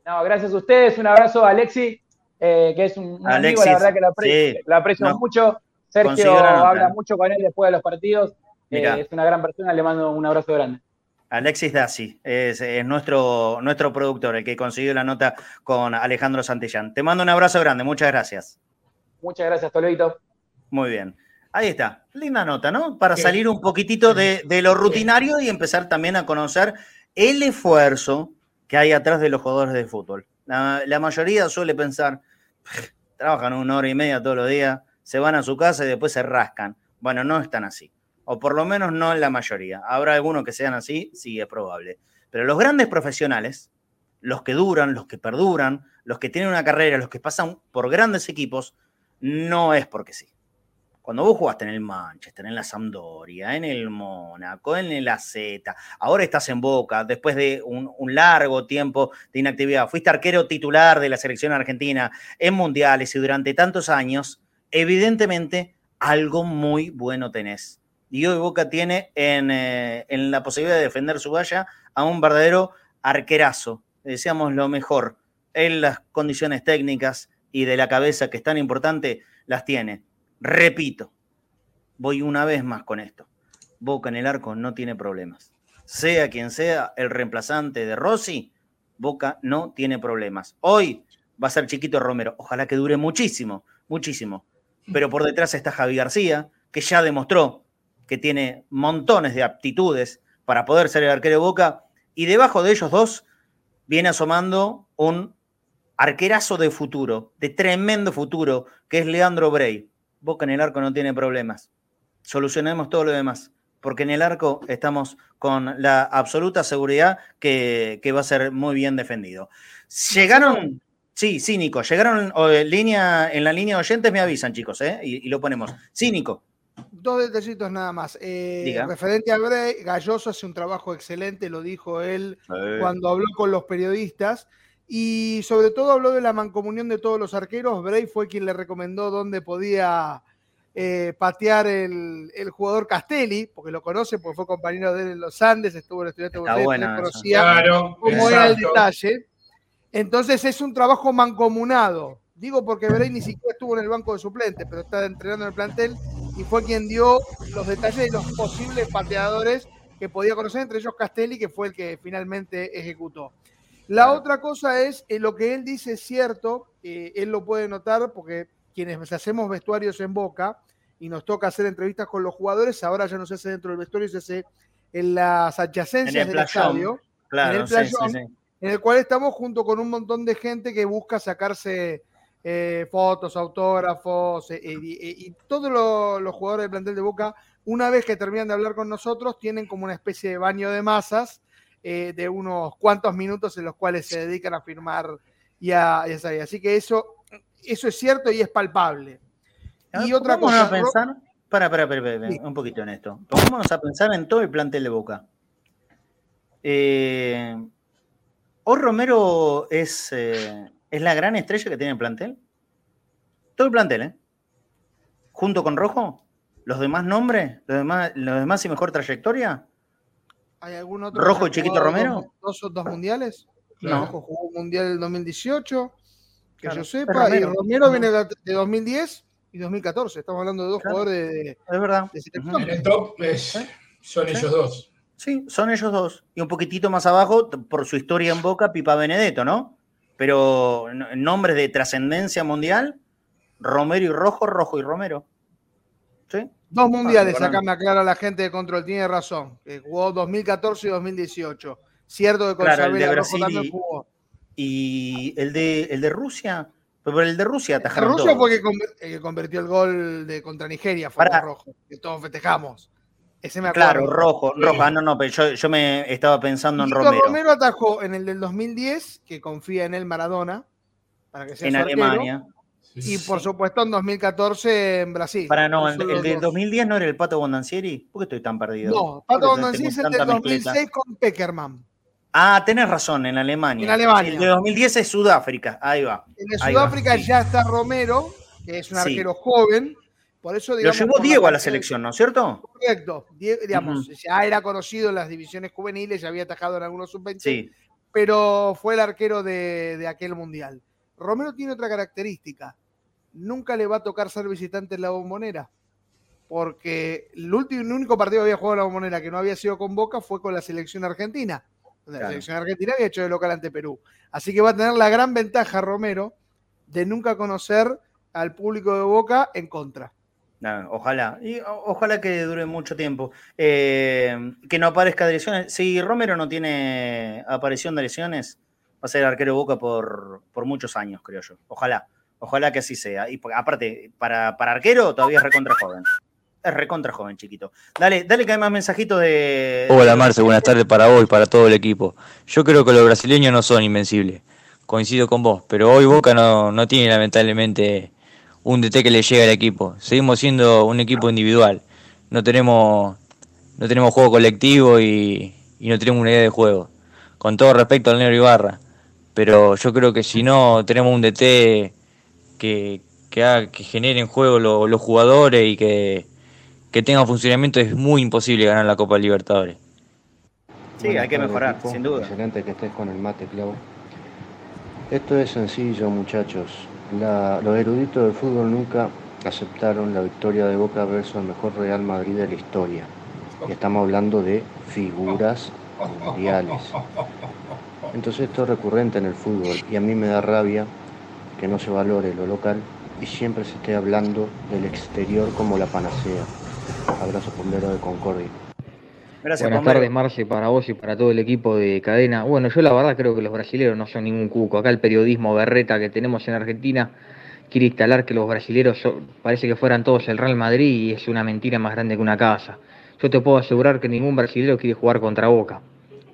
No, gracias a ustedes. Un abrazo a Alexi, eh, que es un, amigo, la verdad que lo aprecio, mucho. Sergio habla mucho con él después de los partidos. Eh, es una gran persona, le mando un abrazo grande. Alexis Dassi es, nuestro, nuestro productor, el que consiguió la nota con Alejandro Santillán. Te mando un abrazo grande, muchas gracias. Muchas gracias, Toledo. Muy bien. Ahí está, linda nota, ¿no? Para salir un poquitito de, lo rutinario y empezar también a conocer el esfuerzo que hay atrás de los jugadores de fútbol. La, la mayoría suele pensar, trabajan una hora y media todos los días, se van a su casa y después se rascan. Bueno, no es tan así o por lo menos no en la mayoría. Habrá algunos que sean así, sí, es probable. Pero los grandes profesionales, los que duran, los que perduran, los que tienen una carrera, los que pasan por grandes equipos, no es porque sí. Cuando vos jugaste en el Manchester, en la Sampdoria, en el Mónaco, en el AZ, ahora estás en Boca, después de un, largo tiempo de inactividad, fuiste arquero titular de la selección argentina en mundiales y durante tantos años, evidentemente algo muy bueno tenés. Y hoy Boca tiene en, eh, en la posibilidad de defender su valla a un verdadero arquerazo. Deseamos lo mejor. En las condiciones técnicas y de la cabeza, que es tan importante, las tiene. Repito, voy una vez más con esto. Boca en el arco no tiene problemas. Sea quien sea el reemplazante de Rossi, Boca no tiene problemas. Hoy va a ser Chiquito Romero. Ojalá que dure muchísimo, muchísimo. Pero por detrás está Javi García, que ya demostró que tiene montones de aptitudes para poder ser el arquero de Boca. Y debajo de ellos dos viene asomando un arquerazo de futuro, de tremendo futuro, que es Leandro Bray. Boca en el arco no tiene problemas. Solucionemos todo lo demás, porque en el arco estamos con la absoluta seguridad que, va a ser muy bien defendido. Llegaron, sí, sí, Nico, llegaron en, línea, en la línea de oyentes, me avisan, chicos, ¿eh? y, lo ponemos. Sí, Nico. Dos detallitos nada más. Eh, referente a Bray, Galloso hace un trabajo excelente, lo dijo él cuando habló con los periodistas. Y sobre todo habló de la mancomunión de todos los arqueros. Bray fue quien le recomendó dónde podía eh, patear el, jugador Castelli, porque lo conoce, porque fue compañero de él en los Andes, estuvo en el estudiante de conocía cómo era el detalle. Entonces es un trabajo mancomunado. Digo porque Bray ni siquiera estuvo en el banco de suplentes, pero está entrenando en el plantel y fue quien dio los detalles de los posibles pateadores que podía conocer, entre ellos Castelli, que fue el que finalmente ejecutó. La otra cosa es, eh, lo que él dice es cierto, eh, él lo puede notar porque quienes hacemos vestuarios en Boca y nos toca hacer entrevistas con los jugadores, ahora ya no se hace dentro del vestuario, se hace en las adyacencias del estadio, en, el en el cual estamos junto con un montón de gente que busca sacarse eh, fotos, autógrafos y todos los jugadores del plantel de Boca, una vez que terminan de hablar con nosotros, tienen como una especie de baño de masas eh, de unos cuantos minutos en los cuales se dedican a firmar y a, salir. Así que eso, eso es cierto y es palpable. Y otra cosa. A pensar, para, para, para, un poquito en esto. Vamos a pensar en todo el plantel de Boca. Eh, ¿O Romero es, eh, es la gran estrella que tiene el plantel? Todo el plantel, ¿eh? Junto con Rojo, los demás nombres, los demás, los demás y mejor trayectoria, ¿Hay algún otro? ¿Rojo y Chiquito Romero? Dos, dos, mundiales. No. Rojo jugó un mundial en 2018, que yo sepa, y Romero viene de 2010 y 2014. Estamos hablando de dos jugadores de, es verdad. En el top son ellos dos. Sí, son ellos dos. Y un poquitito más abajo, por su historia en Boca, Pipa Benedetto, ¿no? Pero nombres de trascendencia mundial, Romero y Rojo, Rojo y Romero. ¿Sí? Dos mundiales, acá me aclara la gente de control, tiene razón. jugó 2014 y 2018. Cierto que con claro, el de Brasil también jugó. Y el de, el de Rusia, pero el de Rusia atajaron. El de Rusia fue el que convirtió el gol de contra Nigeria, fue Para... rojo, que todos festejamos. Ese me acuerdo. Claro, rojo, rojo. Ah, no, no, pero yo, yo me estaba pensando en Romero. Romero atajó en el del 2010, que confía en él Maradona, para que sea En Alemania. Y por supuesto en 2014 en Brasil. Para no, el, de 2010 no era el Pato Bondancieri. ¿Por qué estoy tan perdido? No, Pato Bondancieri es el de 2006 con Peckerman. Ah, tenés razón, en Alemania. En Alemania. El de 2010 es Sudáfrica, ahí va. En Sudáfrica ya está Romero, que es un arquero joven. Por eso, Lo llevó Diego a la selección, ¿no es cierto? Correcto. digamos, ya era conocido en las divisiones juveniles, ya había atajado en algunos sub-20, sí. pero fue el arquero de, de aquel mundial. Romero tiene otra característica nunca le va a tocar ser visitante en la bombonera. Porque el, último, el único partido que había jugado en la bombonera que no había sido con Boca fue con la selección argentina. La selección argentina había hecho de local ante Perú. Así que va a tener la gran ventaja Romero de nunca conocer al público de Boca en contra. Ojalá, y ojalá que dure mucho tiempo. Eh, que no aparezca de lesiones. Si Romero no tiene aparición de lesiones, va a ser arquero Boca por, por muchos años, creo yo. Ojalá. Ojalá que así sea. Y aparte, para, arquero todavía es recontra joven. Es recontra joven, chiquito. Dale, dale que hay más mensajitos de. Hola Marce, buenas tardes para vos y para todo el equipo. Yo creo que los brasileños no son invencibles. Coincido con vos, pero hoy Boca no, no tiene lamentablemente un DT que le llegue al equipo. Seguimos siendo un equipo individual. No tenemos, no tenemos juego colectivo y, no tenemos una idea de juego. Con todo respecto al Negro Ibarra. Pero yo creo que si no tenemos un DT que, que, que genere en juego los jugadores y que, que tenga funcionamiento, es muy imposible ganar la Copa Libertadores. Sí, hay que mejorar, sin duda. Excelente que estés con el mate, Clau. Esto es sencillo, muchachos. Los eruditos del fútbol nunca aceptaron la victoria de Boca versus el mejor Real Madrid de la historia. Y estamos hablando de figuras mundiales. Entonces esto es recurrente en el fútbol y a mí me da rabia que no se valore lo local y siempre se esté hablando del exterior como la panacea. Abrazo puntero de Concordia. Buenas tardes, Marce, para vos y para todo el equipo de cadena. Bueno, yo la verdad creo que los brasileños no son ningún cuco. Acá el periodismo berreta que tenemos en Argentina quiere instalar que los brasileños parece que fueran todos el Real Madrid y es una mentira más grande que una casa. Yo te puedo asegurar que ningún brasileño quiere jugar contra Boca,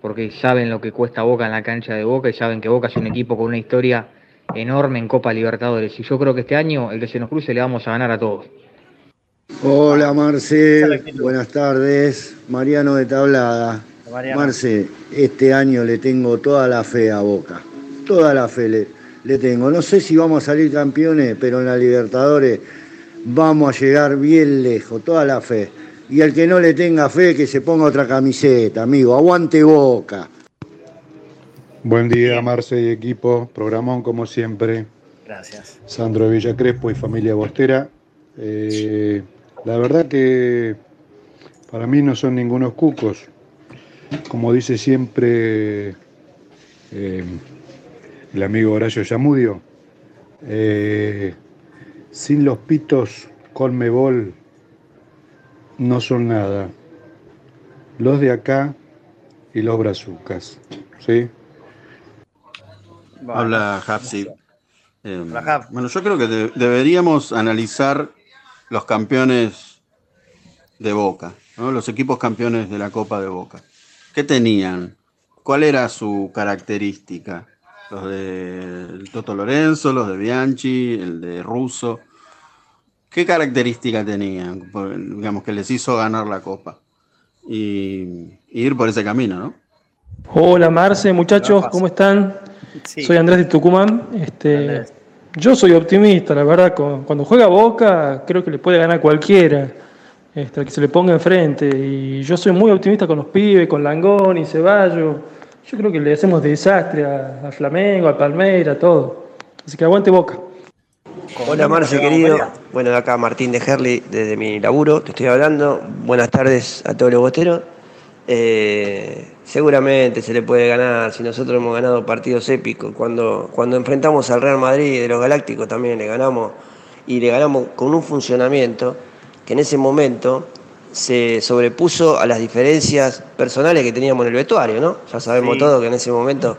porque saben lo que cuesta Boca en la cancha de Boca y saben que Boca es un equipo con una historia enorme en Copa Libertadores. Y yo creo que este año, el que se nos cruce, le vamos a ganar a todos. Hola Marce, buenas tardes. Mariano de Tablada. Marce, este año le tengo toda la fe a Boca. Toda la fe le, le, tengo. No sé si vamos a salir campeones, pero en la Libertadores vamos a llegar bien lejos. Toda la fe. Y el que no le tenga fe, que se ponga otra camiseta, amigo. Aguante Boca. Buen día, Marce y equipo. Programón como siempre. Gracias. Sandro de Villa Crespo y familia Bostera. Eh, la verdad que para mí no son ningunos cucos. Como dice siempre eh, el amigo Horacio Yamudio, eh, sin los pitos Colmebol no son nada. Los de acá y los brazucas. ¿Sí? Habla Hapsi. Eh, bueno, yo creo que deberíamos analizar los campeones de Boca, los equipos campeones de la Copa de Boca. ¿Qué tenían? ¿Cuál era su característica? Los de Toto Lorenzo, los de Bianchi, el de Russo. ¿Qué característica tenían? Digamos que les hizo ganar la Copa. Y, ir por ese camino, ¿no? Hola Marce, muchachos, ¿cómo están? Soy Andrés de Tucumán. Este, yo soy optimista, la verdad. Cuando juega Boca, creo que le puede ganar cualquiera, este, que se le ponga enfrente. Y yo soy muy optimista con los pibes, con Langón y Ceballos. Yo creo que le hacemos desastre a, Flamengo, a Palmeira, a todo. Así que aguante Boca. Hola Marce, querido. Bueno, de acá Martín de Herli, desde mi laburo, te estoy hablando. Buenas tardes a todos los bosteros. Eh, seguramente se le puede ganar si nosotros hemos ganado partidos épicos. Cuando, cuando enfrentamos al Real Madrid de los Galácticos también le ganamos y le ganamos con un funcionamiento que en ese momento se sobrepuso a las diferencias personales que teníamos en el vestuario, ¿no? Ya sabemos todo que en ese momento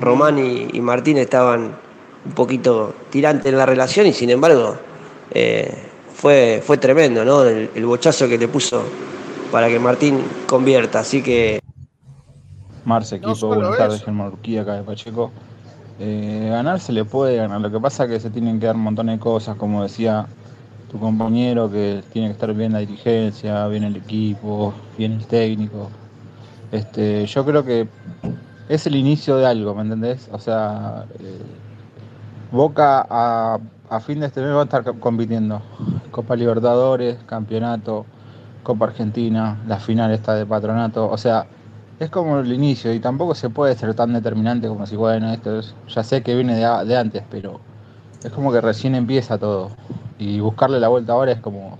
Román y, Martín estaban un poquito tirantes en la relación y sin embargo eh, fue, fue tremendo, ¿no? El, el bochazo que le puso para que Martín convierta. Así que. Marce, equipo, buenas tardes, Germán Urquía, acá de Pacheco. Eh, ganar se le puede ganar, lo que pasa es que se tienen que dar un montón de cosas, como decía tu compañero, que tiene que estar bien la dirigencia, bien el equipo, bien el técnico. Este, yo creo que es el inicio de algo, ¿me entendés? O sea, eh, Boca a, a fin de este mes va a estar compitiendo. Copa Libertadores, campeonato, Copa Argentina, la final está de patronato, o sea, es como el inicio y tampoco se puede ser tan determinante como si, bueno, esto es, ya sé que viene de, antes, pero es como que recién empieza todo y buscarle la vuelta ahora es como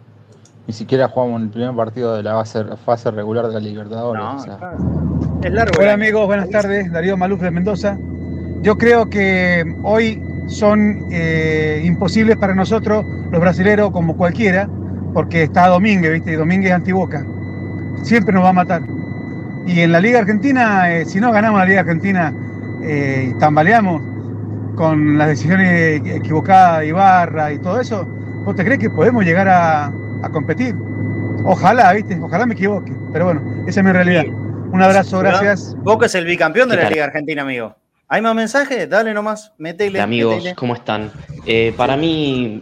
ni siquiera jugamos el primer partido de la fase, fase regular de la Libertadores. es largo. Hola amigos, buenas tardes, Darío Maluf de Mendoza. Yo creo que hoy son eh, imposibles para nosotros, los brasileros, como cualquiera, porque está Domínguez, ¿viste? Y Domínguez es antiboca. Siempre nos va a matar. Y en la Liga Argentina, eh, si no ganamos la Liga Argentina eh, y tambaleamos con las decisiones equivocadas de Ibarra y todo eso, ¿vos te crees que podemos llegar a, competir? Ojalá, ¿viste? Ojalá me equivoque. Pero bueno, esa es mi realidad. Un abrazo, gracias. Boca es el bicampeón de la Liga Argentina, amigo. ¿Hay más mensajes? Dale nomás, metele. amigos, ¿cómo están? Eh, para mí,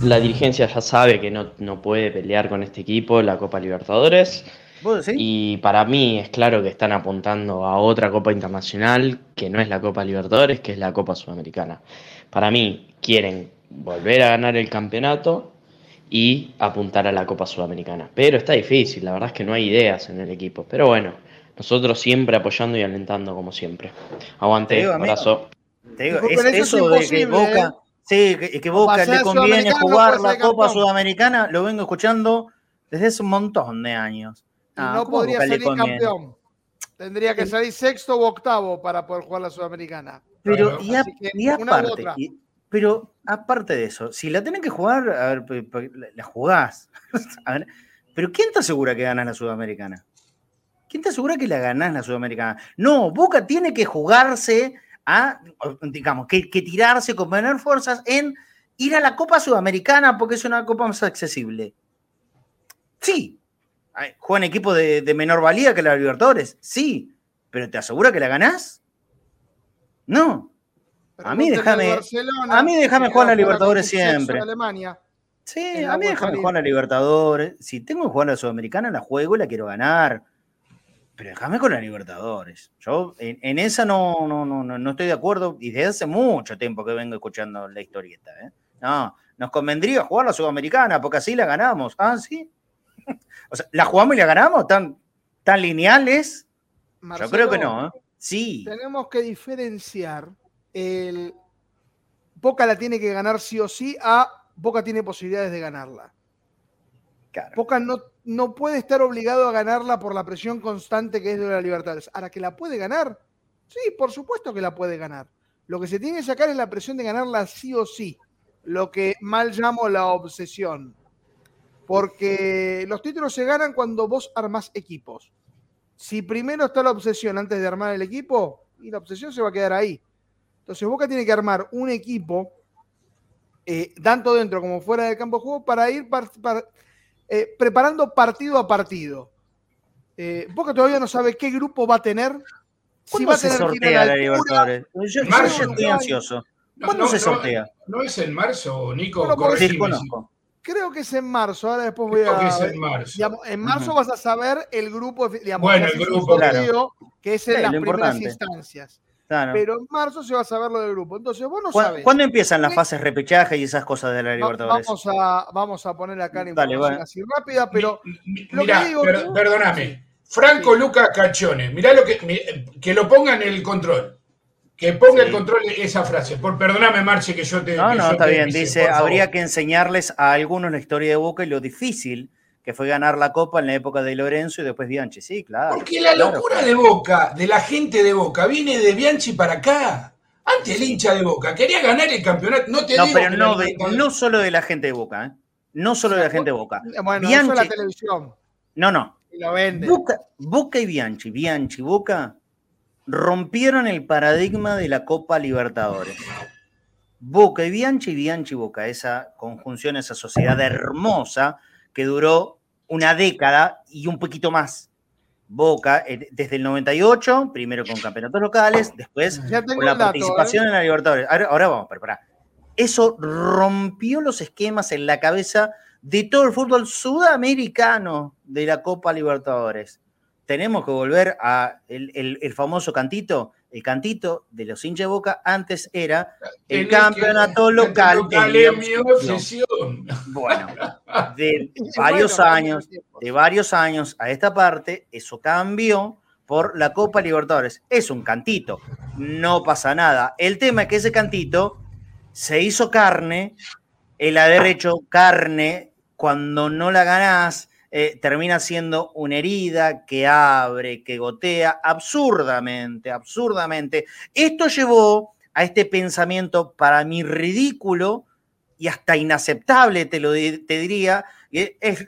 la, dirigencia ya sabe que no, no, puede pelear con este equipo la Copa Libertadores. Y para mí es claro que están apuntando a otra Copa Internacional que no es la Copa Libertadores, que es la Copa Sudamericana. Para mí quieren volver a ganar el campeonato y apuntar a la Copa Sudamericana. Pero está difícil, la verdad es que no hay ideas en el equipo. Pero bueno, nosotros siempre apoyando y alentando como siempre. Aguante, abrazo. Te digo, es, eso, de que Boca, ¿eh? sí, que, Boca le conviene jugar la Copa Sudamericana, lo vengo escuchando desde hace un montón de años. Ah, no podría salir campeón. Tendría que salir sexto u octavo para poder jugar la Sudamericana. Pero, y, aparte, pero aparte de eso, si la tienen que jugar, a ver, la jugás. pero ¿quién te asegura que ganas la Sudamericana? ¿Quién te asegura que la ganás la Sudamericana? No, Boca tiene que jugarse a, digamos, que, tirarse con poner fuerzas en ir a la Copa Sudamericana porque es una copa más accesible. Sí, juegan equipos de, de, menor valía que la Libertadores, sí, pero ¿te asegura que la ganás? No. a mí déjame, a mí déjame jugar la Libertadores siempre. Sí, a mí déjame jugar la Libertadores. Si tengo que jugar la Sudamericana, la juego y la quiero ganar. Pero déjame con la Libertadores. Yo en, esa no, no, no, no estoy de acuerdo y desde hace mucho tiempo que vengo escuchando la historieta. ¿eh? No, nos convendría jugar la Sudamericana porque así la ganamos. Ah, sí. o sea, ¿la jugamos y la ganamos? ¿Tan, tan lineales? Yo creo que no. ¿eh? Sí. Tenemos que diferenciar el. Boca la tiene que ganar sí o sí a Boca tiene posibilidades de ganarla. Boca no, no puede estar obligado a ganarla por la presión constante que es de la Libertadores. Ahora, ¿que la puede ganar? Sí, por supuesto que la puede ganar. Lo que se tiene que sacar es la presión de ganarla sí o sí. Lo que mal llamo la obsesión. Porque los títulos se ganan cuando vos armás equipos. Si primero está la obsesión antes de armar el equipo, y la obsesión se va a quedar ahí. Entonces Boca tiene que armar un equipo, eh, tanto dentro como fuera del campo de juego, para ir eh, preparando partido a partido. Eh, Boca todavía no sabe qué grupo va a tener. Si va a tener sortea la Libertadores? Yo, estoy ansioso. ¿Cuándo se sortea? No, es en marzo, Nico. Creo que es en marzo. Ahora después voy a. Que es en marzo. en marzo vas a saber el grupo, digamos, bueno, el grupo, que es en las primeras instancias. Pero en marzo se va a saber lo del grupo. Entonces, vos no sabés. ¿Cuándo empiezan las fases repechaje y esas cosas de la Libertadores? Vamos a, vamos a poner acá la información así rápida, pero. Mira, perdóname. Franco Lucas Cachone, mirá lo que. Que lo ponga en el control. Que ponga el control esa frase. Por, perdóname, Marce, que yo te. No, no, está bien. Dice: habría que enseñarles a algunos la historia de Boca y lo difícil que fue ganar la Copa en la época de Lorenzo y después Bianchi. Sí, claro. Porque la locura de Boca, de la gente de Boca, viene de Bianchi para acá. Antes el hincha de Boca quería ganar el campeonato. No te no, digo pero no, no solo de la gente de Boca, ¿eh? No solo de la gente de Boca. Bueno, Bianchi, eso la televisión. No, no. Y lo vende. Boca, Boca y Bianchi, Bianchi, Boca, rompieron el paradigma de la Copa Libertadores. Boca y Bianchi, Bianchi y Boca, esa conjunción, esa sociedad hermosa que duró una década y un poquito más. Boca, eh, desde el 98, primero con campeonatos locales, después con la participación ¿eh? en la Libertadores. Ahora, vamos, pero Eso rompió los esquemas en la cabeza de todo el fútbol sudamericano de la Copa Libertadores. Tenemos que volver a el famoso cantito, el cantito de los hinchas de Boca antes era el campeonato local. de mi obsesión. Bueno, de varios años, de varios años a esta parte, eso cambió por la Copa Libertadores. Es un cantito, no pasa nada. El tema es que ese cantito se hizo carne, el haber hecho carne cuando no la ganás, eh, termina siendo una herida que abre, que gotea absurdamente, absurdamente. Esto llevó a este pensamiento para mí ridículo y hasta inaceptable, te lo te diría.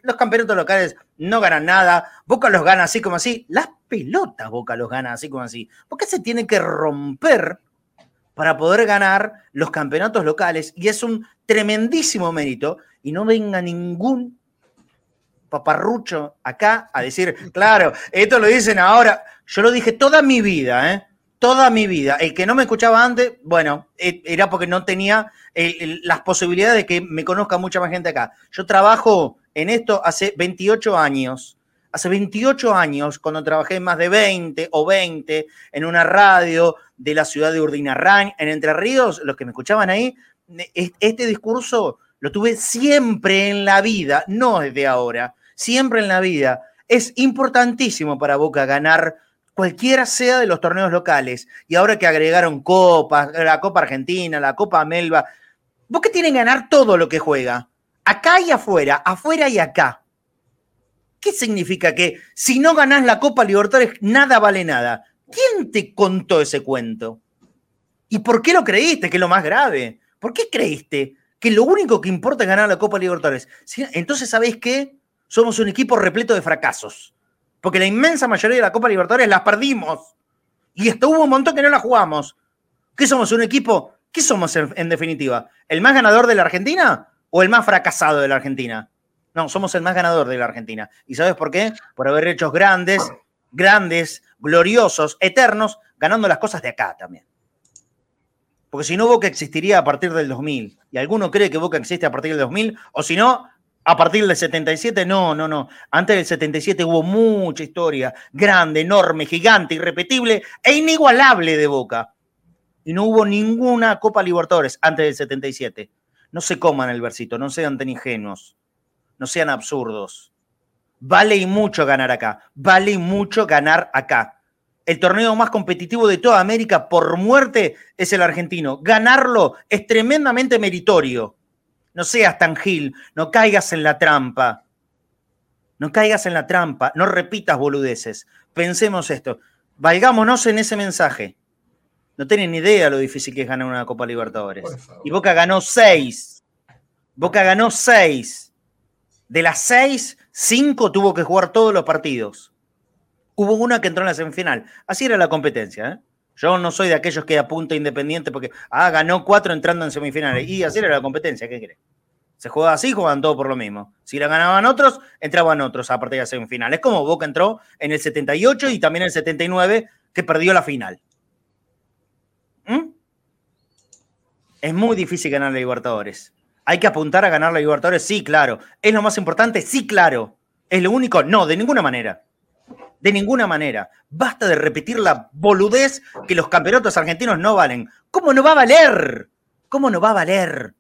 Los campeonatos locales no ganan nada, Boca los gana así como así, las pelotas Boca los gana así como así. ¿Por qué se tiene que romper para poder ganar los campeonatos locales? Y es un tremendísimo mérito y no venga ningún paparrucho acá a decir, claro, esto lo dicen ahora. Yo lo dije toda mi vida, ¿eh? toda mi vida. El que no me escuchaba antes, bueno, e, era porque no tenía las posibilidades de que me conozca mucha más gente acá. Yo trabajo en esto hace 28 años. Hace 28 años, cuando trabajé más de 20 o 20 en una radio de la ciudad de Urdinarrañ, en Entre Ríos, los que me escuchaban ahí, este discurso lo tuve siempre en la vida, no desde ahora, siempre en la vida. Es importantísimo para Boca ganar cualquiera sea de los torneos locales. Y ahora que agregaron copas, la Copa Argentina, la Copa Melba, Boca tiene que ganar todo lo que juega. Acá y afuera, afuera y acá. ¿Qué significa que si no ganás la Copa Libertadores nada vale nada? ¿Quién te contó ese cuento? ¿Y por qué lo creíste? Que es lo más grave. ¿Por qué creíste que lo único que importa es ganar la Copa Libertadores? Entonces, ¿sabéis qué? Somos un equipo repleto de fracasos. Porque la inmensa mayoría de la Copa Libertadores las perdimos. Y esto hubo un montón que no la jugamos. ¿Qué somos? ¿Un equipo? ¿Qué somos en definitiva? ¿El más ganador de la Argentina o el más fracasado de la Argentina? No, somos el más ganador de la Argentina. ¿Y sabes por qué? Por haber hecho grandes, grandes, gloriosos, eternos, ganando las cosas de acá también. Porque si no, Boca existiría a partir del 2000. Y alguno cree que Boca existe a partir del 2000, o si no, a partir del 77, no, no, no. Antes del 77 hubo mucha historia, grande, enorme, gigante, irrepetible e inigualable de Boca. Y no hubo ninguna Copa Libertadores antes del 77. No se coman el versito, no sean tan ingenuos no sean absurdos. Vale y mucho ganar acá, vale y mucho ganar acá. El torneo más competitivo de toda América por muerte es el argentino. Ganarlo es tremendamente meritorio. No seas tan gil, no caigas en la trampa. No caigas en la trampa, no repitas boludeces. Pensemos esto. Valgámonos en ese mensaje. No tienen ni idea lo difícil que es ganar una Copa Libertadores. Y Boca ganó seis. Boca ganó seis. De las seis, cinco tuvo que jugar todos los partidos. Hubo una que entró en la semifinal. Así era la competencia. ¿eh? Yo no soy de aquellos que apunta independiente porque, ah, ganó cuatro entrando en semifinales. Y así era la competencia, ¿qué cree? Se juega así, juegan todos por lo mismo. Si la ganaban otros, entraban otros a partir de la semifinal. Es como Boca entró en el 78 y también en el 79, que perdió la final. ¿Mm? Es muy difícil ganar la Libertadores. ¿Hay que apuntar a ganar la Libertadores? Sí, claro. ¿Es lo más importante? Sí, claro. ¿Es lo único? No, de ninguna manera. De ninguna manera. Basta de repetir la boludez que los campeonatos argentinos no valen. ¿Cómo no va a valer? ¿Cómo no va a valer?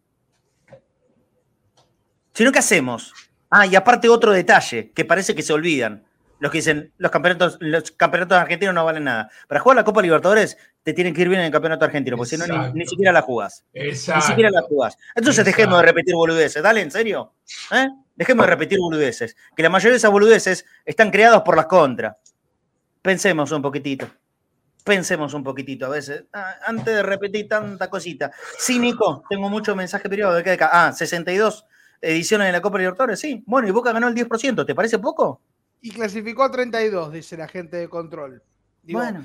Sino, ¿qué hacemos? Ah, y aparte otro detalle que parece que se olvidan los que dicen los campeonatos, los campeonatos argentinos no valen nada. Para jugar la Copa Libertadores te tienen que ir bien en el campeonato argentino, porque si no ni, siquiera la jugás. Exacto. Ni siquiera la jugás. Entonces dejemos de repetir boludeces, dale, en serio. ¿Eh? Dejemos de repetir boludeces. Que la mayoría de esas boludeces están creadas por las contras. Pensemos un poquitito. Pensemos un poquitito a veces, ah, antes de repetir tanta cosita. Sí, Nico, tengo mucho mensaje privado de acá. Ah, 62 ediciones de la Copa Libertadores, sí. Bueno, y Boca ganó el 10%, ¿te parece poco? Y clasificó a 32, dice la gente de control. bueno.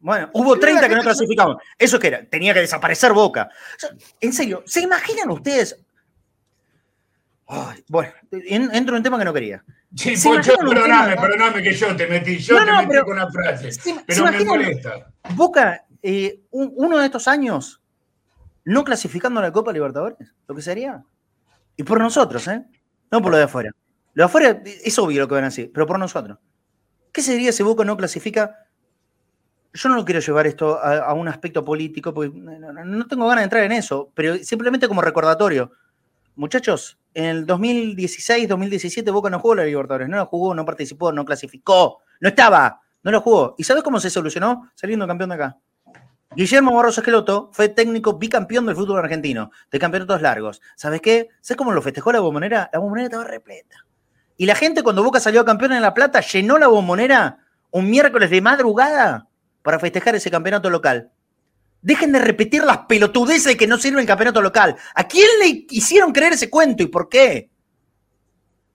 Bueno, hubo 30 que no clasificaban. ¿Eso qué era? Tenía que desaparecer Boca. en serio, ¿se imaginan ustedes? bueno, entro en un tema que no quería. Sí, perdóname, perdóname que yo te metí, yo te metí con una frase. pero me molesta. Boca, eh, uno de estos años, no clasificando a la Copa Libertadores, lo que sería. Y por nosotros, ¿eh? No por lo de afuera. Lo afuera es obvio lo que van a decir, pero por nosotros. ¿Qué sería si Boca no clasifica? Yo no lo quiero llevar esto a, un aspecto político, porque no, tengo ganas de entrar en eso, pero simplemente como recordatorio. Muchachos, en el 2016, 2017 Boca no jugó la Libertadores, no lo jugó, no participó, no clasificó, no estaba, no lo jugó. ¿Y sabes cómo se solucionó? Saliendo campeón de acá. Guillermo Barroso Esqueloto fue técnico bicampeón del fútbol argentino, de campeonatos largos. ¿Sabes qué? ¿Sabes cómo lo festejó la bombonera? La bombonera estaba repleta. Y la gente cuando Boca salió campeón en La Plata llenó la bombonera un miércoles de madrugada para festejar ese campeonato local. Dejen de repetir las pelotudeces que no sirve el campeonato local. ¿A quién le hicieron creer ese cuento y por qué?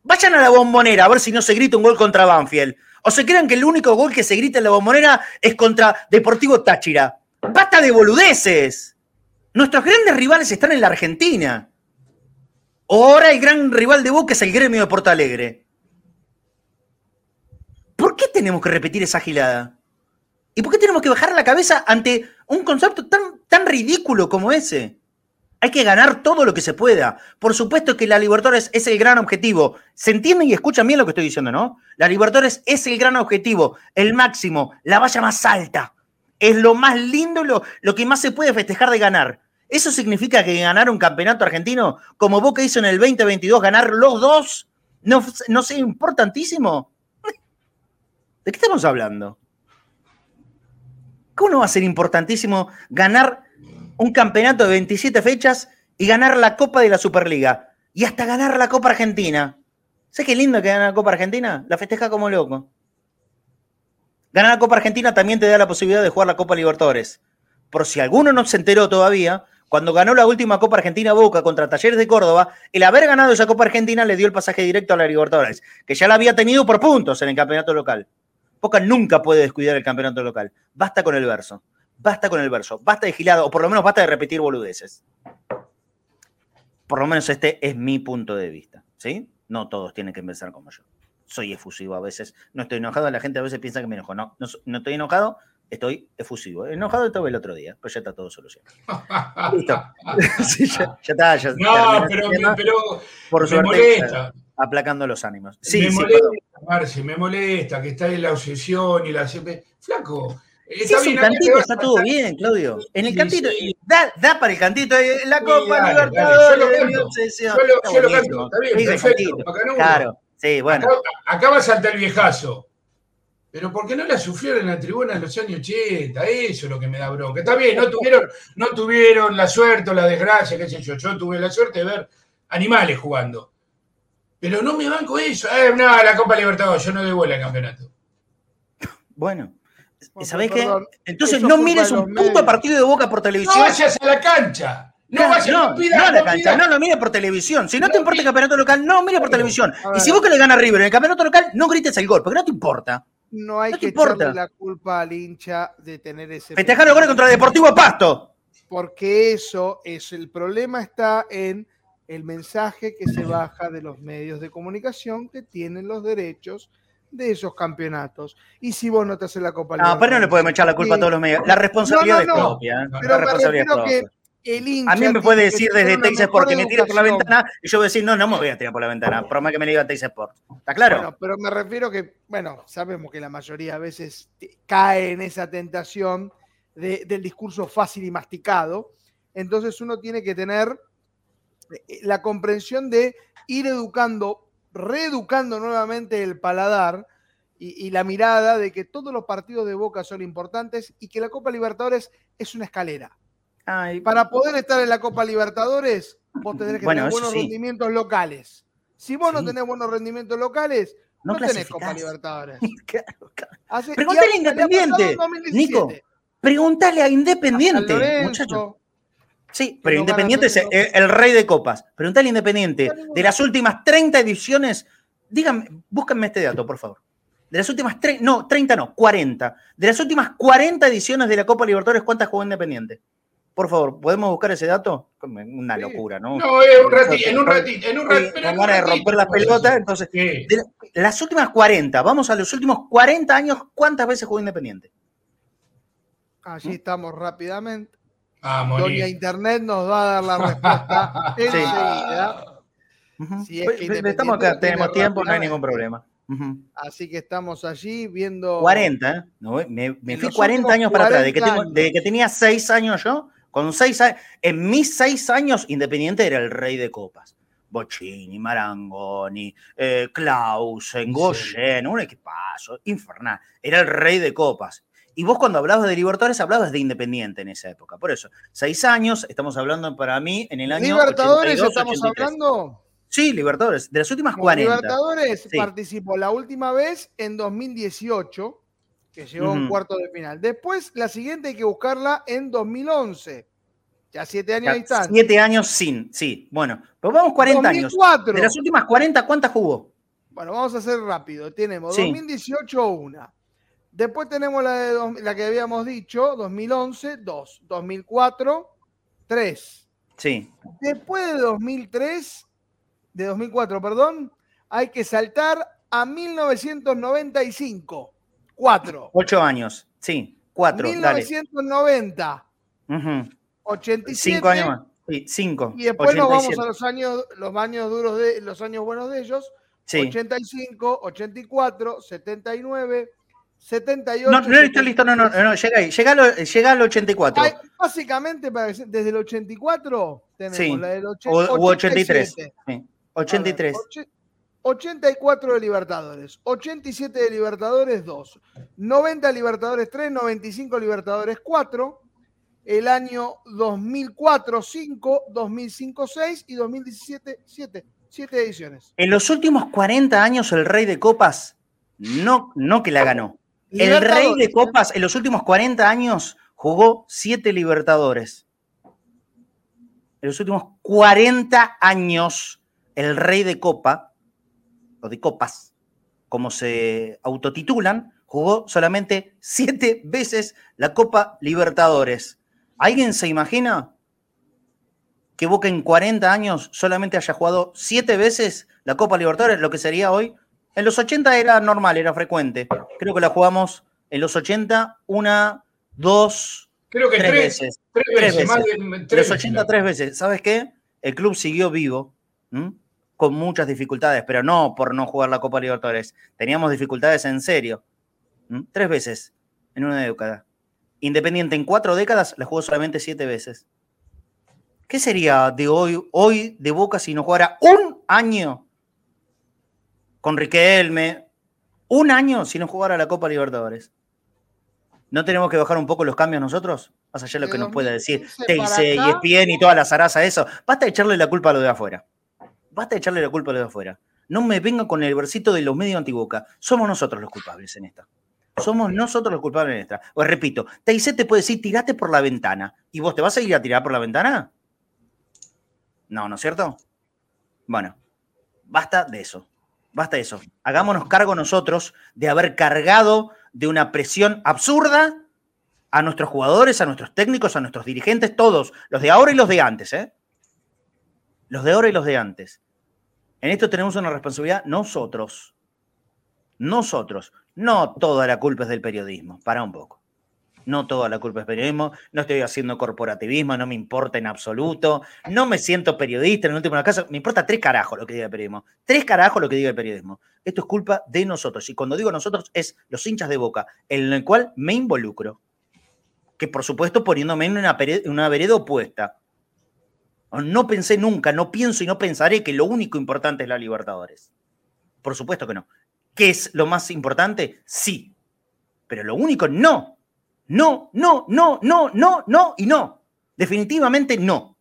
Vayan a la bombonera a ver si no se grita un gol contra Banfield. O se crean que el único gol que se grita en la bombonera es contra Deportivo Táchira. ¡Basta de boludeces! Nuestros grandes rivales están en la Argentina. Ahora el gran rival de Boca es el gremio de Porto Alegre. ¿Por qué tenemos que repetir esa gilada? ¿Y por qué tenemos que bajar la cabeza ante un concepto tan, tan ridículo como ese? Hay que ganar todo lo que se pueda. Por supuesto que la Libertadores es el gran objetivo. ¿Se entienden y escuchan bien lo que estoy diciendo, no? La Libertadores es el gran objetivo, el máximo, la valla más alta. Es lo más lindo, lo, lo que más se puede festejar de ganar. ¿Eso significa que ganar un campeonato argentino, como Boca hizo en el 2022, ganar los dos, no, no sea importantísimo? ¿De qué estamos hablando? ¿Cómo no va a ser importantísimo ganar un campeonato de 27 fechas y ganar la Copa de la Superliga? Y hasta ganar la Copa Argentina. ¿Sabes qué lindo que gana la Copa Argentina? La festeja como loco. Ganar la Copa Argentina también te da la posibilidad de jugar la Copa Libertadores. Por si alguno no se enteró todavía, cuando ganó la última Copa Argentina Boca contra Talleres de Córdoba, el haber ganado esa Copa Argentina le dio el pasaje directo a la Libertadores, que ya la había tenido por puntos en el campeonato local. Boca nunca puede descuidar el campeonato local. Basta con el verso. Basta con el verso. Basta de gilado, o por lo menos basta de repetir boludeces. Por lo menos este es mi punto de vista. ¿Sí? No todos tienen que empezar como yo soy efusivo a veces. No estoy enojado, la gente a veces piensa que me enojo. No, no, estoy enojado, estoy efusivo. Enojado estaba el otro día, pero ya está todo solucionado. Listo. ya, está, ya No, pero, pero, por me molesta. Aplacando los ánimos. Sí, me molesta, Marci, me molesta que está en la obsesión y la Flaco. Está sí, es un cantito, está todo bien, Claudio. En el cantito, da, da, para el cantito, eh, la Copa Libertadores. Yo lo canto, está bien, perfecto. Claro. Sí, bueno. Acá, va a saltar el viejazo. Pero ¿por qué no la sufrieron en la tribuna en los años 80? Eso es lo que me da bronca. Está bien, no tuvieron, no tuvieron la suerte o la desgracia, qué sé yo. Yo tuve la suerte de ver animales jugando. Pero no me banco eso. Eh, no, la Copa Libertadores, yo no doy vuela al campeonato. Bueno. ¿Sabés qué? Entonces no mires un puto partido de boca por televisión. No vayas a la cancha. No, no, no, a la cancha, no lo mire por televisión. Si no, te importa el campeonato local, no mire por televisión. Y si vos que le gana River en el campeonato local, no grites el gol, porque no te importa. No hay que echarle la culpa al hincha de tener ese. Festejar los goles contra el Deportivo Pasto. Porque eso es el problema, está en el mensaje que se baja de los medios de comunicación que tienen los derechos de esos campeonatos. Y si vos no te haces la Copa No, pero no le podemos echar la culpa a todos los medios. La responsabilidad es propia. ¿eh? la responsabilidad es propia a mí me puede decir desde Texas porque me tira por la ventana y yo voy a decir, no, no me voy a tirar por la ventana, por más que me diga Texas Sport. ¿Está claro? Bueno, pero me refiero que, bueno, sabemos que la mayoría a veces cae en esa tentación del discurso fácil y masticado. Entonces uno tiene que tener eh, la comprensión de ir educando, reeducando nuevamente el paladar y, y, la mirada de que todos los partidos de Boca son importantes y que la Copa Libertadores es una escalera. Para poder estar en la Copa Libertadores, vos tenés que tener buenos rendimientos locales. Si vos no tenés buenos rendimientos locales, no, tenés Copa Libertadores. Pregúntale a Independiente, Nico. Pregúntale a Independiente, muchacho. Sí, pero Independiente es el, rey de copas. Pregúntale a Independiente. De las últimas 30 ediciones, díganme, búsquenme este dato, por favor. De las últimas 30, no, 30 no, 40. De las últimas 40 ediciones de la Copa Libertadores, ¿cuántas jugó Independiente? Por favor, ¿podemos buscar ese dato? Una locura, ¿no? No, es un ratito, en un ratito, en un ratito. De romper las pelotas, entonces. las últimas 40, vamos a los últimos 40 años, ¿cuántas veces jugó Independiente? Allí ¿Mm? estamos rápidamente. Ah, Doña Internet nos va a dar la respuesta enseguida. Si es que estamos acá, tenemos tiempo, no hay ningún problema. Así que estamos allí viendo. 40, ¿eh? no, me, fui 40 años para atrás, de que, de que tenía 6 años yo, con seis años, en mis seis años, Independiente era el rey de copas. Bocini, Marangoni, eh, Clausen, Goyen, un equipazo, infernal. Era el rey de copas. Y vos cuando hablabas de Libertadores hablabas de Independiente en esa época. Por eso, seis años, estamos hablando para mí en el año. ¿Libertadores estamos hablando? Sí, Libertadores, de las últimas 40. Libertadores participó la última vez en 2018 que llegó a un cuarto de final. Después, la siguiente hay que buscarla en 2011. Ya siete años ya, Siete años sin, sí. Bueno, pues vamos 40 años. De las últimas 40, ¿cuántas jugó? Bueno, vamos a hacer rápido. Tenemos 2018 una. Después tenemos la, de, la que habíamos dicho, 2011, dos. 2004, tres. Sí. Después de 2003, de 2004, perdón, hay que saltar a 1995. Cuatro. Ocho años, sí. Cuatro, 1990. Dale. 87. Cinco años más. Sí, cinco. Y después nos vamos a los años, los años duros de los años buenos de ellos. Sí. 85, 84, 79, 78. No, no está listo, no, no, no, llega ahí. Llega, llega al 84. básicamente, desde el 84 tenemos la del 83. Sí. 83. 84 de Libertadores, 87 de Libertadores 2, 90 Libertadores 3, 95 Libertadores 4, el año 2004 5, 2005 6 y 2017 7. 7 ediciones. En los últimos 40 años el Rey de Copas no, no que la ganó. El Rey de Copas en los últimos 40 años jugó 7 Libertadores. En los últimos 40 años el Rey de Copa o de copas, como se autotitulan, jugó solamente siete veces la Copa Libertadores. ¿Alguien se imagina que Boca en 40 años solamente haya jugado siete veces la Copa Libertadores, lo que sería hoy? En los 80 era normal, era frecuente. Creo que la jugamos en los 80 una, dos, Creo que tres, veces. Tres veces. en los 80 tres veces. ¿Sabes qué? El club siguió vivo con muchas dificultades, pero no por no jugar la Copa Libertadores. Teníamos dificultades en serio. Tres veces en una década. Independiente en cuatro décadas la jugó solamente siete veces. ¿Qué sería de hoy, hoy de Boca si no jugara un año con Riquelme? Un año si no jugara la Copa Libertadores. ¿No tenemos que bajar un poco los cambios nosotros? Más allá de lo que nos pueda decir TIC, ESPN y toda la zaraza, eso. Basta de echarle la culpa a lo de afuera. Basta de echarle la culpa a los de afuera. No me venga con el versito de los medios antiboca. Somos nosotros los culpables en esta. Somos nosotros los culpables en esta. Os repito, TIC te puede decir, tirate por la ventana. ¿Y vos te vas a ir a tirar por la ventana? No, ¿no es cierto? Bueno, basta de eso. Basta de eso. Hagámonos cargo nosotros de haber cargado de una presión absurda a nuestros jugadores, a nuestros técnicos, a nuestros dirigentes, todos, los de ahora y los de antes, ¿eh? Los de ahora y los de antes. En esto tenemos una responsabilidad nosotros. Nosotros. No toda la culpa es del periodismo. Para un poco. No toda la culpa es periodismo. No estoy haciendo corporativismo. No me importa en absoluto. No me siento periodista. En el último caso, me importa tres carajos lo que diga el periodismo. Tres carajos lo que diga el periodismo. Esto es culpa de nosotros. Y cuando digo nosotros, es los hinchas de boca, en el cual me involucro. Que por supuesto poniéndome en una, una vereda opuesta. No pensé nunca, no pienso y no pensaré que lo único importante es la Libertadores. Por supuesto que no. ¿Qué es lo más importante? Sí. Pero lo único, no. No, no, no, no, no, no y no. Definitivamente no.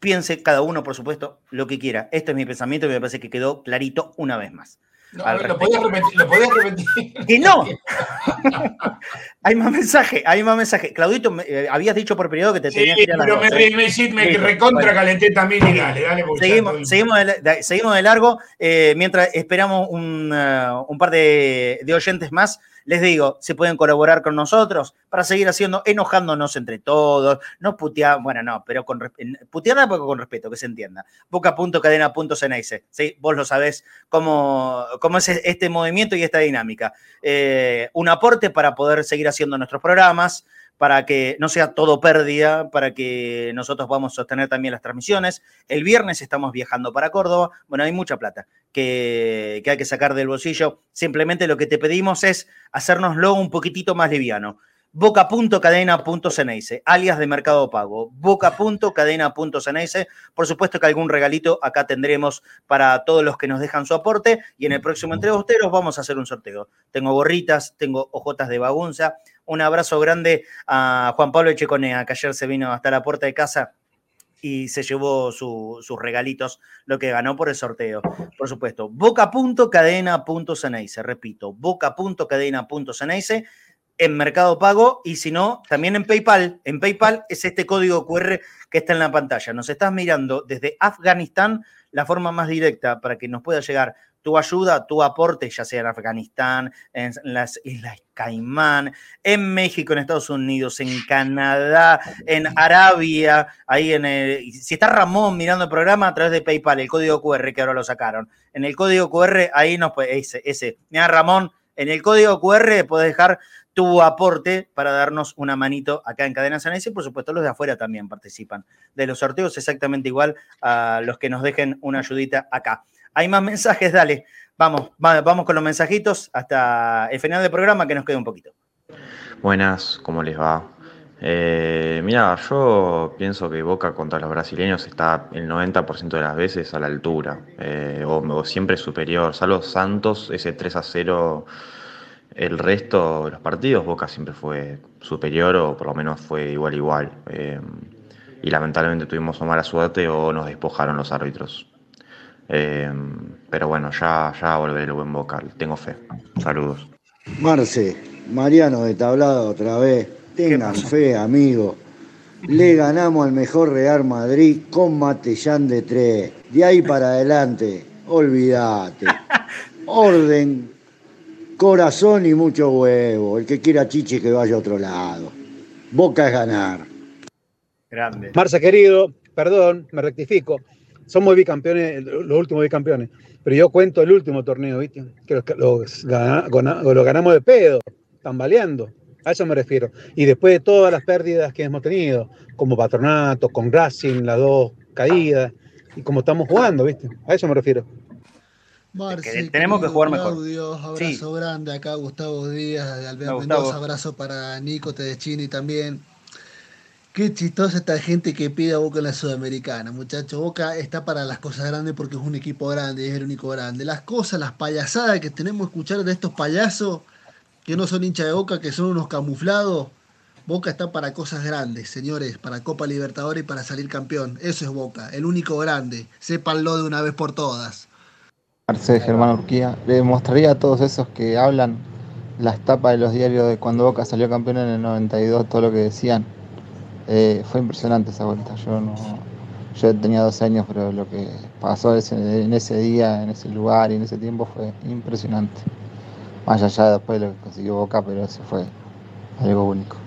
Piense cada uno, por supuesto, lo que quiera. Este es mi pensamiento y me parece que quedó clarito una vez más. No, lo podías repetir, lo podías repetir. Que no. hay más mensaje, hay más mensaje. Claudito, eh, habías dicho por periodo que te sí, que ir a la pero me, me, me, recontra calenté también y dale, dale. Seguimos, seguimos, de, seguimos de largo eh, mientras esperamos un, uh, un par de, de oyentes más les digo, se pueden colaborar con nosotros para seguir haciendo, enojándonos entre todos, no putear, bueno, no, pero con putear poco con respeto, que se entienda. Boca.cadena.ceneice, ¿sí? Vos lo sabés cómo, cómo es este movimiento y esta dinámica. Eh, un aporte para poder seguir haciendo nuestros programas, para que no sea todo pérdida, para que nosotros podamos sostener también las transmisiones. El viernes estamos viajando para Córdoba. Bueno, hay mucha plata que, hay que sacar del bolsillo. Simplemente lo que te pedimos es hacernoslo un poquitito más liviano boca.cadena.ceneice, alias de Mercado Pago, boca.cadena.ceneice. Por supuesto que algún regalito acá tendremos para todos los que nos dejan su aporte y en el próximo Entre vamos a hacer un sorteo. Tengo gorritas, tengo ojotas de bagunza. Un abrazo grande a Juan Pablo Echeconea, que ayer se vino hasta la puerta de casa y se llevó sus regalitos, lo que ganó por el sorteo. Por supuesto, boca.cadena.ceneice, repito, boca.cadena.ceneice en Mercado Pago y si no, también en PayPal. En PayPal es este código QR que está en la pantalla. Nos estás mirando desde Afganistán, la forma más directa para que nos pueda llegar tu ayuda, tu aporte, ya sea en Afganistán, en las Islas Caimán, en México, en Estados Unidos, en Canadá, en Arabia, ahí en el, si está Ramón mirando el programa a través de PayPal, el código QR que ahora lo sacaron, en el código QR ahí nos puede, ese, ese, mira Ramón, En el código QR puedes dejar tu aporte para darnos una manito acá en Cadena San y por supuesto los de afuera también participan de los sorteos exactamente igual a los que nos dejen una ayudita acá. Hay más mensajes, dale. Vamos, vamos con los mensajitos hasta el final del programa que nos quede un poquito. Buenas, ¿cómo les va? Eh, mira, yo pienso que Boca contra los brasileños está el 90% de las veces a la altura, eh, o, siempre superior, salvo Santos, ese 3 a 0, el resto de los partidos Boca siempre fue superior o por lo menos fue igual igual. Eh, y lamentablemente tuvimos mala suerte o nos despojaron los árbitros. pero bueno, ya, ya volveré el buen Boca, tengo fe. Saludos. Marce, Mariano de Tablado otra vez. Tengan fe, amigo. Le ganamos al mejor Real Madrid con Matellán de tres. De ahí para adelante, olvídate. Orden, corazón y mucho huevo. El que quiera chiche que vaya a otro lado. Boca es ganar. Grande. Marce querido, perdón, me rectifico. Somos bicampeones, los últimos bicampeones. Pero yo cuento el último torneo, ¿viste? Que lo, lo ganamos de pedo tambaleando. A eso me refiero. Y después de todas las pérdidas que hemos tenido, como Patronato, con Racing, las dos caídas, y como estamos jugando, ¿viste? A eso me refiero. tenemos que jugar mejor. abrazo grande acá, Gustavo Díaz, de Alberto Mendoza, abrazo para Nico Tedeschini también. Qué chistosa esta gente que pide a Boca en la Sudamericana, muchachos. Boca está para las cosas grandes porque es un equipo grande, es el único grande. Las cosas, las payasadas que tenemos que escuchar de estos payasos, que no son hincha de Boca, que son unos camuflados. Boca está para cosas grandes, señores, para Copa Libertadores y para salir campeón. Eso es Boca, el único grande. Sépanlo de una vez por todas. Marcelo Germán Urquía, le mostraría a todos esos que hablan las tapas de los diarios de cuando Boca salió campeón en el 92, todo lo que decían. Eh, fue impresionante esa vuelta. Yo no, yo tenía 12 años, pero lo que pasó en ese día, en ese lugar y en ese tiempo fue impresionante. Más allá después de lo que consiguió Boca, pero eso fue algo único.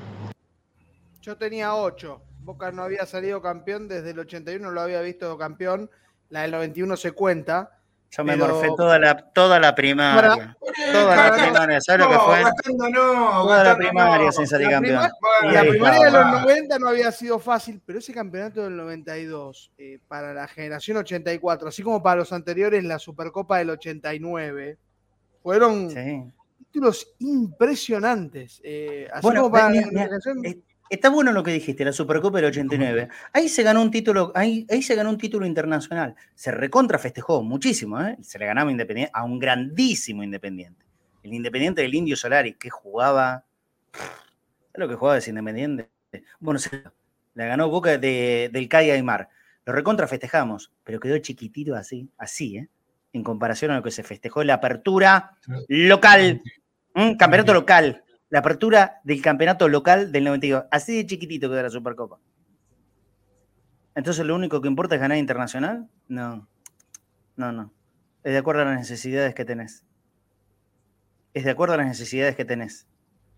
Yo tenía 8. Boca no había salido campeón desde el 81, lo había visto campeón. La del 91 se cuenta. Yo me morfé toda la, toda la primaria. toda la primaria, ¿sabes lo que fue? toda la primaria sin salir campeón. la primaria de los 90 no había sido fácil, pero ese campeonato del 92, eh, para la generación 84, así como para los anteriores, la Supercopa del 89, fueron títulos impresionantes. Eh, bueno, está bueno lo que dijiste, la Supercopa del 89. Ahí se ganó un título, ahí, ahí se ganó un título internacional. Se recontra festejó muchísimo, ¿eh? Se le ganaba Independiente a un grandísimo Independiente. El Independiente del Indio Solari, que jugaba. ¿Sabes lo que jugaba ese Independiente? Bueno, se la ganó Boca de, del Calle Aymar. Lo recontra festejamos, pero quedó chiquitito así, así, ¿eh? En comparación a lo que se festejó la apertura local, campeonato local, la apertura del campeonato local del 92. Así de chiquitito quedó la Supercopa. Entonces, ¿lo único que importa es ganar internacional? No, no, no. Es de acuerdo a las necesidades que tenés. Es de acuerdo a las necesidades que tenés.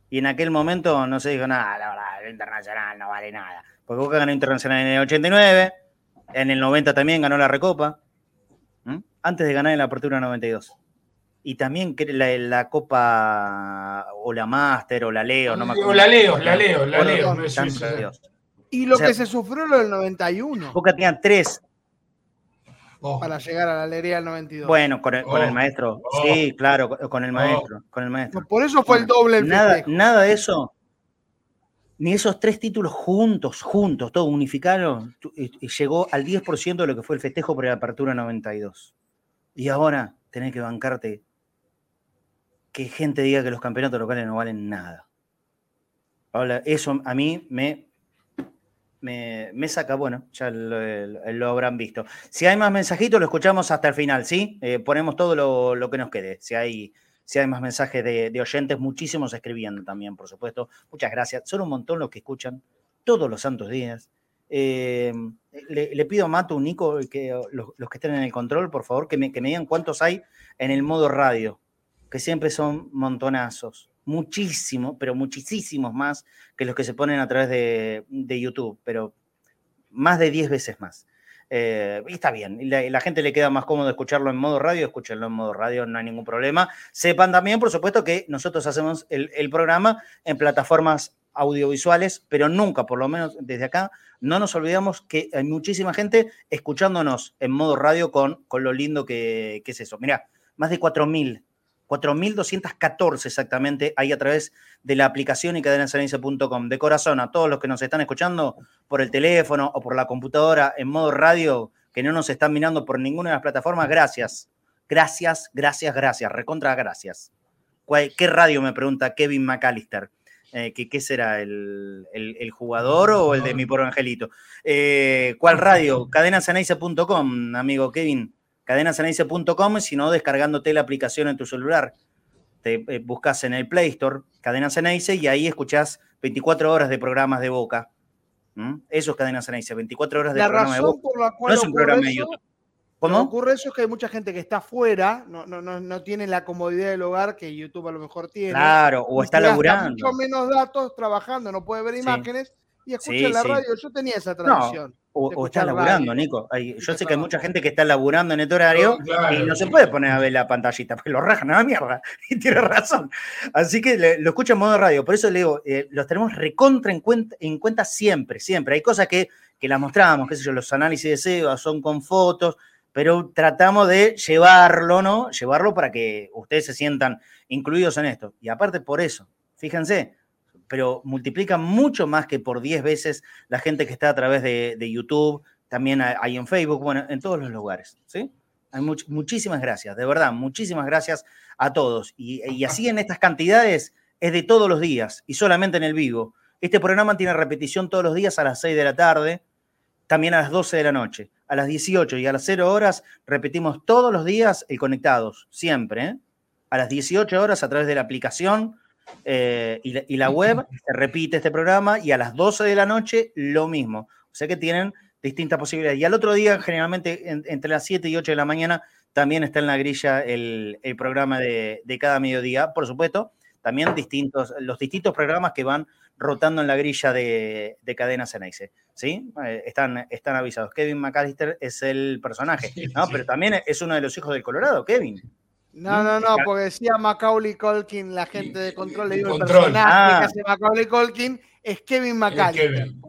Y en aquel momento no se dijo nada, la verdad, el internacional no vale nada. Porque Boca ganó internacional en el 89, en el 90 también ganó la Recopa, antes de ganar en la Apertura 92. Y también la, la Copa o la Master o la Leo, no me acuerdo. O la Leo, la Leo, la Leo. Y lo que se sufrió lo del 91. Boca tenía tres. Oh. Para llegar a la alegría del 92. Bueno, con el, oh. maestro. Oh. Sí, claro, con el maestro. Con el maestro. Por eso fue el doble. nada, nada de eso ni esos tres títulos juntos, juntos, todo unificaron, y llegó al 10% de lo que fue el festejo por la apertura 92. Y ahora tenés que bancarte que gente diga que los campeonatos locales no valen nada. eso a mí me, me, saca, bueno, ya lo, habrán visto. Si hay más mensajitos, lo escuchamos hasta el final, ¿sí? Eh, ponemos todo lo, que nos quede. Si hay, si hay más mensajes de, oyentes, muchísimos escribiendo también, por supuesto. Muchas gracias. Son un montón los que escuchan todos los santos días. Eh, le, pido a Mato, Nico, que los, que estén en el control, por favor, que me, que me digan cuántos hay en el modo radio, que siempre son montonazos. Muchísimo, pero muchísimos más que los que se ponen a través de, YouTube, pero más de 10 veces más. Eh, y está bien, y la, gente le queda más cómodo escucharlo en modo radio, escúchenlo en modo radio, no hay ningún problema. Sepan también, por supuesto, que nosotros hacemos el, programa en plataformas audiovisuales, pero nunca, por lo menos desde acá, no nos olvidamos que hay muchísima gente escuchándonos en modo radio con, con lo lindo que, que es eso. Mirá, más de 4.000 4.214 exactamente hay a través de la aplicación y cadenasanice.com. De corazón, a todos los que nos están escuchando por el teléfono o por la computadora en modo radio, que no nos están mirando por ninguna de las plataformas, gracias. Gracias, gracias, gracias. Recontra gracias. ¿Qué radio me pregunta Kevin McAllister? Eh, ¿qué, será? El, jugador o el de mi poro angelito? Eh, ¿Cuál radio? Cadenasanice.com, amigo Kevin cadenasenaice.com, sino descargándote la aplicación en tu celular. Te eh, buscas en el Play Store Cadena Ceneice y ahí escuchás 24 horas de programas de Boca. Eso es Cadena Ceneice, 24 horas de programa de Boca. Por la cual no es un programa de YouTube. ¿Cómo? ocurre eso es que hay mucha gente que está afuera, no, no, no, no, tiene la comodidad del hogar que YouTube a lo mejor tiene. Claro, o está laburando. Mucho menos datos, trabajando, no puede ver imágenes y escucha la radio. Yo tenía esa tradición. O, está laburando, Nico. yo sé que hay mucha gente que está laburando en este horario y no se puede poner a ver la pantallita, porque lo rajan a la mierda. Y tiene razón. Así que lo escucho en modo radio. Por eso le digo, eh, los tenemos recontra en cuenta, en cuenta siempre, siempre. Hay cosas que, que las mostramos, qué sé yo, los análisis de SEO son con fotos, pero tratamos de llevarlo, ¿no? Llevarlo para que ustedes se sientan incluidos en esto. Y aparte por eso, fíjense, pero multiplica mucho más que por 10 veces la gente que está a través de, YouTube, también hay en Facebook, bueno, en todos los lugares, ¿sí? Hay muchísimas gracias, de verdad, muchísimas gracias a todos. Y, así en estas cantidades es de todos los días y solamente en el vivo. Este programa tiene repetición todos los días a las 6 de la tarde, también a las 12 de la noche, a las 18 y a las 0 horas repetimos todos los días el Conectados, siempre, ¿eh? a las 18 horas a través de la aplicación eh, y, la, web, se repite este programa y a las 12 de la noche lo mismo. O sea que tienen distintas posibilidades. Y al otro día, generalmente entre las 7 y 8 de la mañana, también está en la grilla el, programa de, cada mediodía, por supuesto. También distintos, los distintos programas que van rotando en la grilla de, de Cadena Ceneice. ¿Sí? Eh, están, están avisados. Kevin McAllister es el personaje, ¿no? Pero también es uno de los hijos del Colorado, Kevin. No, no, no, porque decía Macaulay Colkin, la gente de control le digo el personaje que ah. hace Macaulay Colkin es Kevin McCall.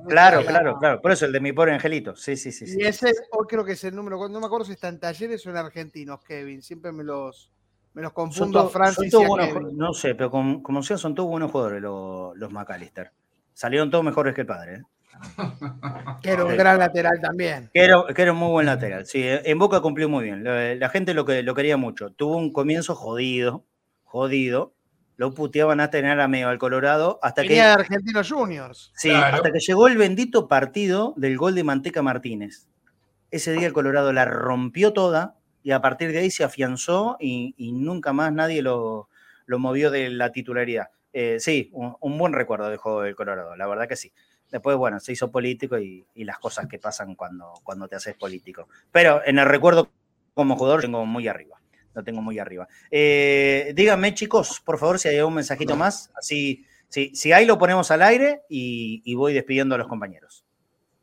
Claro, claro, claro. Por eso el de mi pobre angelito. Sí, sí, sí. Y ese hoy creo que es el número. No me acuerdo si está en talleres o en argentinos, Kevin. Siempre me los, me los confundo a Francis. no sé, pero como, sea, son todos buenos jugadores los, los McAllister. Salieron todos mejores que el padre. ¿eh? Que era un gran lateral también. Que era, un muy buen lateral, sí. En Boca cumplió muy bien. La, gente lo, que, lo quería mucho. Tuvo un comienzo jodido, jodido. Lo puteaban a tener a medio al Colorado hasta que. de Argentinos Juniors. Sí, hasta que llegó el bendito partido del gol de Manteca Martínez. Ese día el Colorado la rompió toda y a partir de ahí se afianzó y, nunca más nadie lo, movió de la titularidad. Eh, sí, un, un, buen recuerdo dejó el Colorado, la verdad que sí. Después, bueno, se hizo político y, las cosas que pasan cuando, cuando te haces político. Pero en el recuerdo como jugador tengo muy arriba. Lo tengo muy arriba. Eh, díganme, chicos, por favor, si hay un mensajito más. Así, si, si hay, lo ponemos al aire y, voy despidiendo a los compañeros.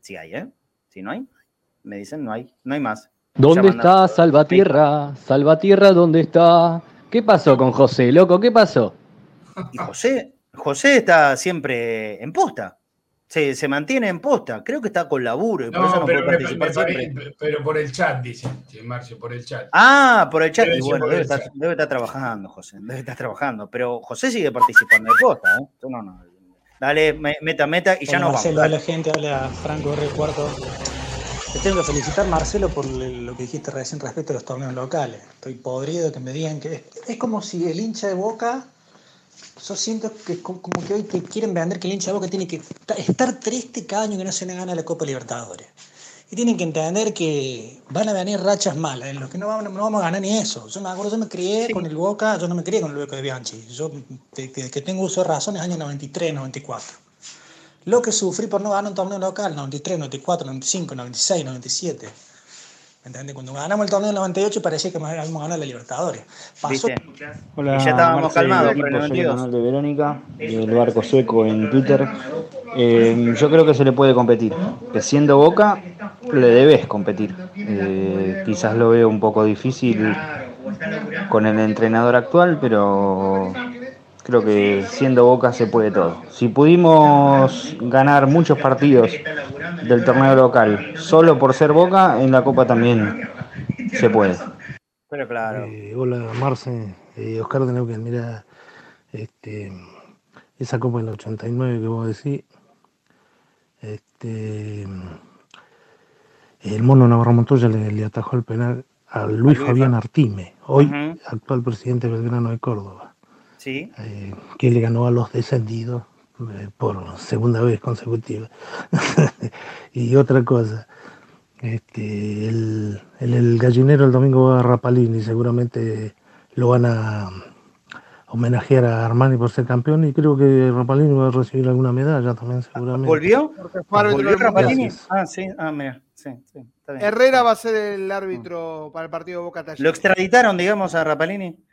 Si hay, ¿eh? Si no hay, me dicen, no hay, no hay más. ¿Dónde está Salvatierra? Salvatierra, ¿dónde está? ¿Qué pasó con José, loco? ¿Qué pasó? Y José, José está siempre en posta se, mantiene en posta. Creo que está con laburo y por eso no pero, puede participar siempre. Pero por el chat, dice Marcio, por el chat. Ah, por el chat. y bueno, debe estar, trabajando, José. Debe estar trabajando. Pero José sigue participando de posta, ¿eh? No, no. Dale, meta, meta y ya no vamos. Marcelo, la gente, habla Franco R. Cuarto. Te tengo que felicitar, Marcelo, por lo que dijiste recién respecto a los torneos locales. Estoy podrido que me digan que es como si el hincha de Boca yo siento que como que hoy te quieren vender que el hincha de Boca tiene que estar triste cada año que no se le gana la Copa Libertadores. Y tienen que entender que van a venir rachas malas, en los que no vamos, no vamos a ganar ni eso. Yo me acuerdo, yo me crié con el Boca, yo no me crié con el Boca de Bianchi. Yo, desde que tengo uso de razón, es año 93, 94. Lo que sufrí por no ganar un torneo local, 93, 94, 95, 96, 97 ¿Entendés? Cuando ganamos el torneo del 98 parecía que habíamos ganado la Libertadores. Pasó. Hola, y ya estábamos calmados por el 92. canal de Verónica, el barco sueco en Twitter. Eh, yo creo que se le puede competir. Que siendo Boca, le debes competir. Eh, quizás lo veo un poco difícil con el entrenador actual, pero creo que siendo Boca se puede todo. Si pudimos ganar muchos partidos del torneo local solo por ser Boca, en la Copa también se puede. Pero claro. Eh, hola Marce, eh, Oscar de Neuquén, mira, este, esa Copa en el 89 que vos decís, este, el mono Navarro Montoya le, atajó el penal a Luis Fabián Artime, hoy actual presidente Belgrano de Córdoba. Sí. Eh, que le ganó a los descendidos eh, por segunda vez consecutiva. y otra cosa, este, el, el, gallinero el domingo va a Rapalini, seguramente lo van a homenajear a Armani por ser campeón y creo que Rapalini va a recibir alguna medalla también seguramente. ¿Volvió? ¿Volvió Rapalini? Ah, sí, ah, mira. Herrera va a ser el árbitro para el partido de Boca Talleres. ¿Lo extraditaron, digamos, a Rapalini?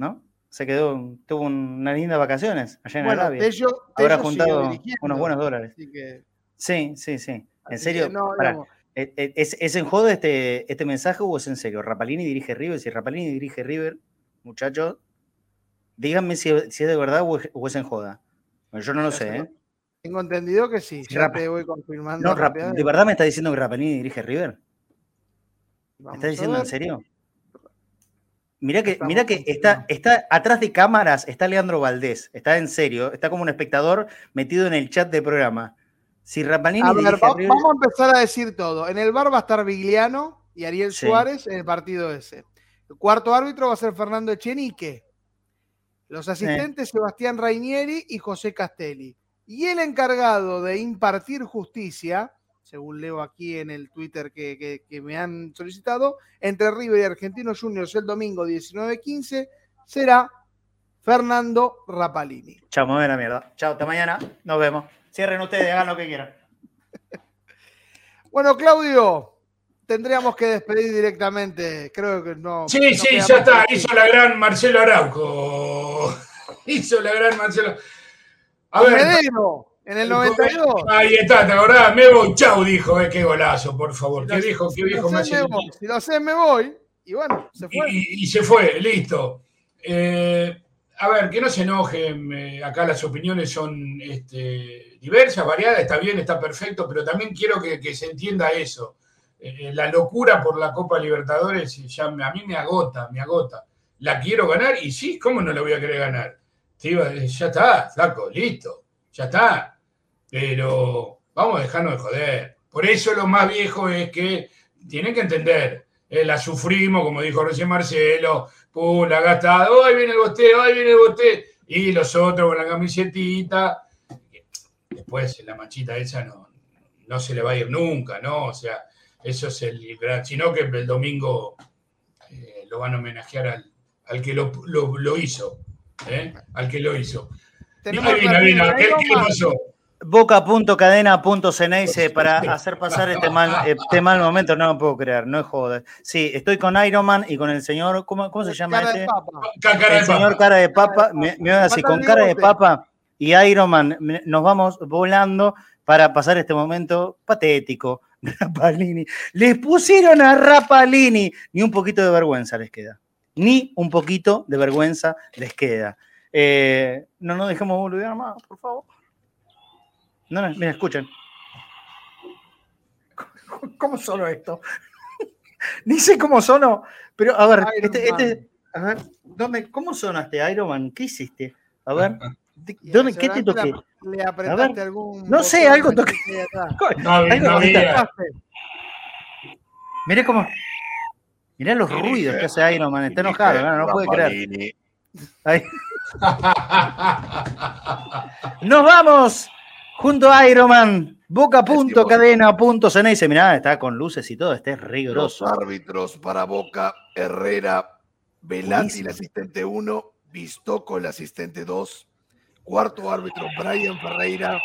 ¿No? Se quedó, tuvo unas lindas vacaciones allá en Arabia. Habrá juntado unos buenos dólares. Sí, sí, sí. ¿En serio? ¿e, e, ¿Es, en joda este, este mensaje o es en serio? Rapalini dirige River. Si Rapalini dirige River, muchachos, díganme si, es de verdad o es, en joda. yo no lo sé, ¿eh? Tengo entendido que sí. Ya te voy confirmando. ¿De verdad me está diciendo que Rapalini dirige River? ¿Me está diciendo en serio? Mira que, mira que está, está atrás de cámaras, está Leandro Valdés, está en serio, está como un espectador metido en el chat de programa. Si Rapalini a ver, vamos a empezar a decir todo. En el bar va a estar Vigliano y Ariel Suárez en el partido ese. El cuarto árbitro va a ser Fernando Echenique. Los asistentes Sebastián Rainieri y José Castelli. Y el encargado de impartir justicia, según leo aquí en el Twitter que, me han solicitado, entre River y Argentinos Juniors el domingo 19-15, será Fernando Rapalini. Chao, me la mierda. Chao, hasta mañana. Nos vemos. Cierren ustedes, hagan lo que quieran. bueno, Claudio, tendríamos que despedir directamente. Creo que no. Sí, sí, ya está. Hizo la gran Marcelo Arauco. Hizo la gran Marcelo. A ver. En el 92. Ahí está, ¿te acordás? Me voy, chau, dijo, eh, qué golazo, por favor. ¿Qué dijo? ¿Qué dijo? Si lo sé, me voy. Y bueno, se fue. Y, se fue, listo. Eh, a ver, que no se enojen. Eh, acá las opiniones son este, diversas, variadas, está bien, está perfecto, pero también quiero que, se entienda eso. la locura por la Copa Libertadores ya a mí me agota, me agota. La quiero ganar y sí, ¿cómo no la voy a querer ganar? ya está, flaco, listo, ya está. Pero vamos a dejarnos de joder. Por eso lo más viejo es que tienen que entender, eh, la sufrimos, como dijo recién Marcelo, pum, la gastado, ahí viene el boteo, ahí viene el boteo, y los otros con la camisetita. Después la machita esa no, no se le va a ir nunca, ¿no? O sea, eso es el gran, sino que el domingo eh, lo van a homenajear al, que lo, lo hizo. ¿eh? al que lo hizo. Boca.cadena.ceneice para hacer pasar este mal, este mal momento, no lo puedo creer, no es joder. Sí, estoy con Iron Man y con el señor, ¿cómo, cómo se llama este? el señor cara de papa, me, me así, con cara de papa y Iron Man, nos vamos volando para pasar este momento patético. Rapalini. Les pusieron a Rapalini, ni un poquito de vergüenza les queda ni un poquito de vergüenza les queda. Eh, no nos dejemos boludear más, por favor. No, no, mira, escuchen. ¿Cómo sonó esto? Ni sé cómo sonó, pero a ver, este, este, a ver, ¿dónde, ¿cómo sonaste, Iron Man? ¿Qué hiciste? A ver, ¿dónde, ¿qué te toqué? ¿Le apretaste algún.? No sé, algo toqué. No, no, Mire cómo. Mirá los ruidos que hace Iron Man, está enojado, no, no puede creer. Nos vamos junto a Iron Man. Boca.cadena.ceneice. Mirá, está con luces y todo, este es riguroso. Los árbitros para Boca, Herrera, Velati, el asistente 1, Vistoco, el asistente 2. Cuarto árbitro, Brian Ferreira.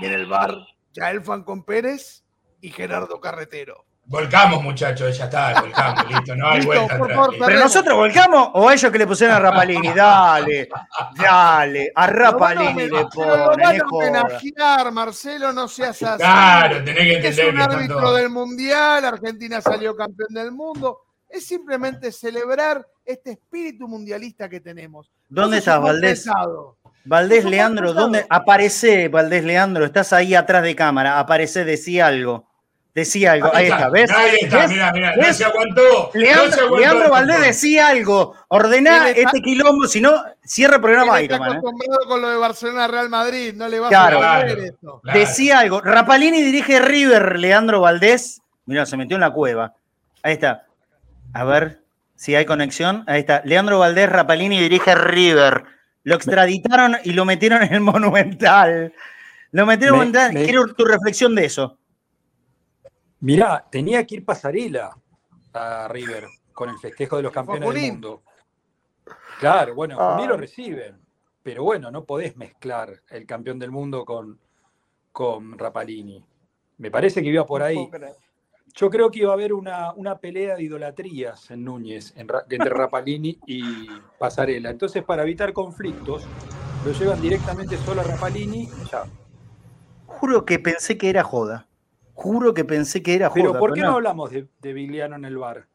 Y en el bar, Jael Fancon Pérez y Gerardo Carretero. Volcamos, muchachos, ya está, volcamos, listo, no hay vuelta atrás. Pero nosotros volcamos o ellos que le pusieron a Rapalini, dale, dale, a Rapalini le ponen. No enajenar, Marcelo, no seas así. Claro, tenés que entender. Es un árbitro del mundial, Argentina salió campeón del mundo. Es simplemente celebrar este espíritu mundialista que tenemos. ¿Dónde estás, Valdés? Valdés Leandro, ¿dónde aparece Valdés Leandro? Estás ahí atrás de cámara, aparece, decía algo. Decía algo, ahí, está, ¿ves? Ahí está, mira, mira, no se aguantó. Leandro, Valdés decía algo, ordená este quilombo, si no, cierra el programa Está ¿eh? acostumbrado con lo de Barcelona Real Madrid, no le va a ver esto. Decía algo, Rapalini dirige River, Leandro Valdés, mira, se metió en la cueva. Ahí está. A ver si hay conexión. Ahí está. Leandro Valdés, Rapalini dirige River. Lo extraditaron y lo metieron en el Monumental. Lo metieron en el Monumental. Quiero tu reflexión de eso. Mirá, tenía que ir pasarela a River con el festejo de los campeones del mundo. Claro, bueno, a mí lo reciben, pero bueno, no podés mezclar el campeón del mundo con, con Rapalini. Me parece que iba por ahí. Yo creo que iba a haber una, una pelea de idolatrías en Núñez, entre Rapalini y Pasarela. Entonces, para evitar conflictos, lo llevan directamente solo a Rapalini y ya. Juro que pensé que era joda. Juro que pensé que era Pero ¿por qué no, hablamos de, de Vigliano en el bar?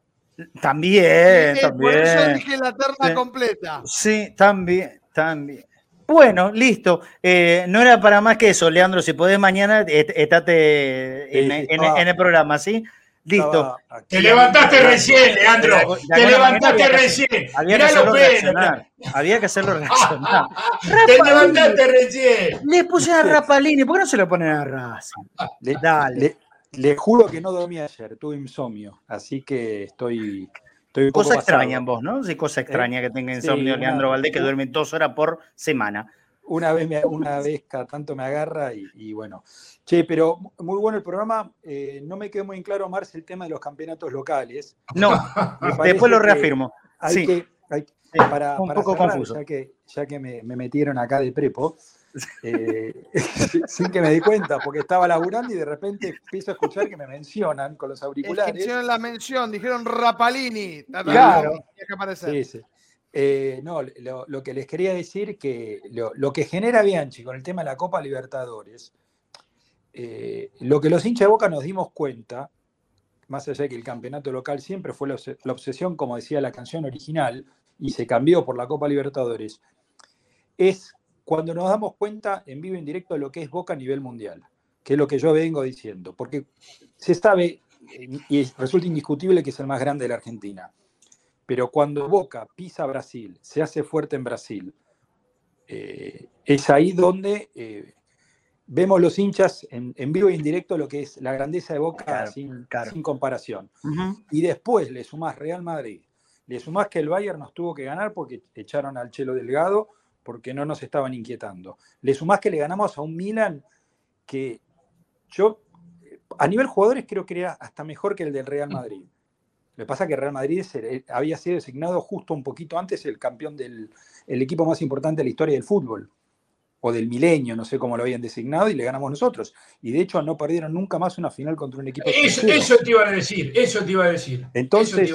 También, también. Por eso dije la terna completa. Sí, también, también. Bueno, listo. Eh, no era para más que eso, Leandro. Si podés mañana, estate en, en, el programa, ¿sí? Listo. Te levantaste recién, Leandro. Te levantaste recién. Había que hacerlo reaccionar. Había que hacerlo reaccionar. Te levantaste recién. Le puse a Rapalini. ¿Por qué no se lo ponen a Raza? Dale. Le, juro que no dormí ayer. Tuve insomnio. Así que estoy. estoy cosa extraña en vos, ¿no? Sí, cosa ¿Eh? extraña que tenga insomnio Leandro Valdés, que duerme dos horas por semana. Una vez, una vez cada tanto me agarra y bueno. Che, pero muy bueno el programa. Eh, no me quedó muy claro, Marce, el tema de los campeonatos locales. No, después lo reafirmo. Hay que, para, un poco confuso. Ya que, ya que me, metieron acá de prepo, eh, sin que me di cuenta, porque estaba laburando y de repente empiezo a escuchar que me mencionan con los auriculares. hicieron la mención, dijeron Rapalini. Claro. Sí, sí. Eh, no, lo, que les quería decir que lo, lo, que genera Bianchi con el tema de la Copa Libertadores eh, lo que los hinchas de Boca nos dimos cuenta, más allá de que el campeonato local siempre fue la, obsesión, como decía la canción original, y se cambió por la Copa Libertadores, es cuando nos damos cuenta en vivo y en directo de lo que es Boca a nivel mundial, que es lo que yo vengo diciendo, porque se sabe y resulta indiscutible que es el más grande de la Argentina. Pero cuando Boca pisa Brasil, se hace fuerte en Brasil, eh, es ahí donde eh, vemos los hinchas en, vivo y en directo lo que es la grandeza de Boca sin, comparación. Y después le sumás Real Madrid, le sumás que el Bayern nos tuvo que ganar porque echaron al Chelo Delgado porque no nos estaban inquietando. Le sumás que le ganamos a un Milan que yo, a nivel jugadores, creo que era hasta mejor que el del Real Madrid. Lo que pasa es que Real Madrid había sido designado justo un poquito antes el campeón del el equipo más importante de la historia del fútbol o del milenio, no sé cómo lo habían designado, y le ganamos nosotros. Y de hecho no perdieron nunca más una final contra un equipo. Eso, eso te iba a decir, eso te iba a decir. Entonces,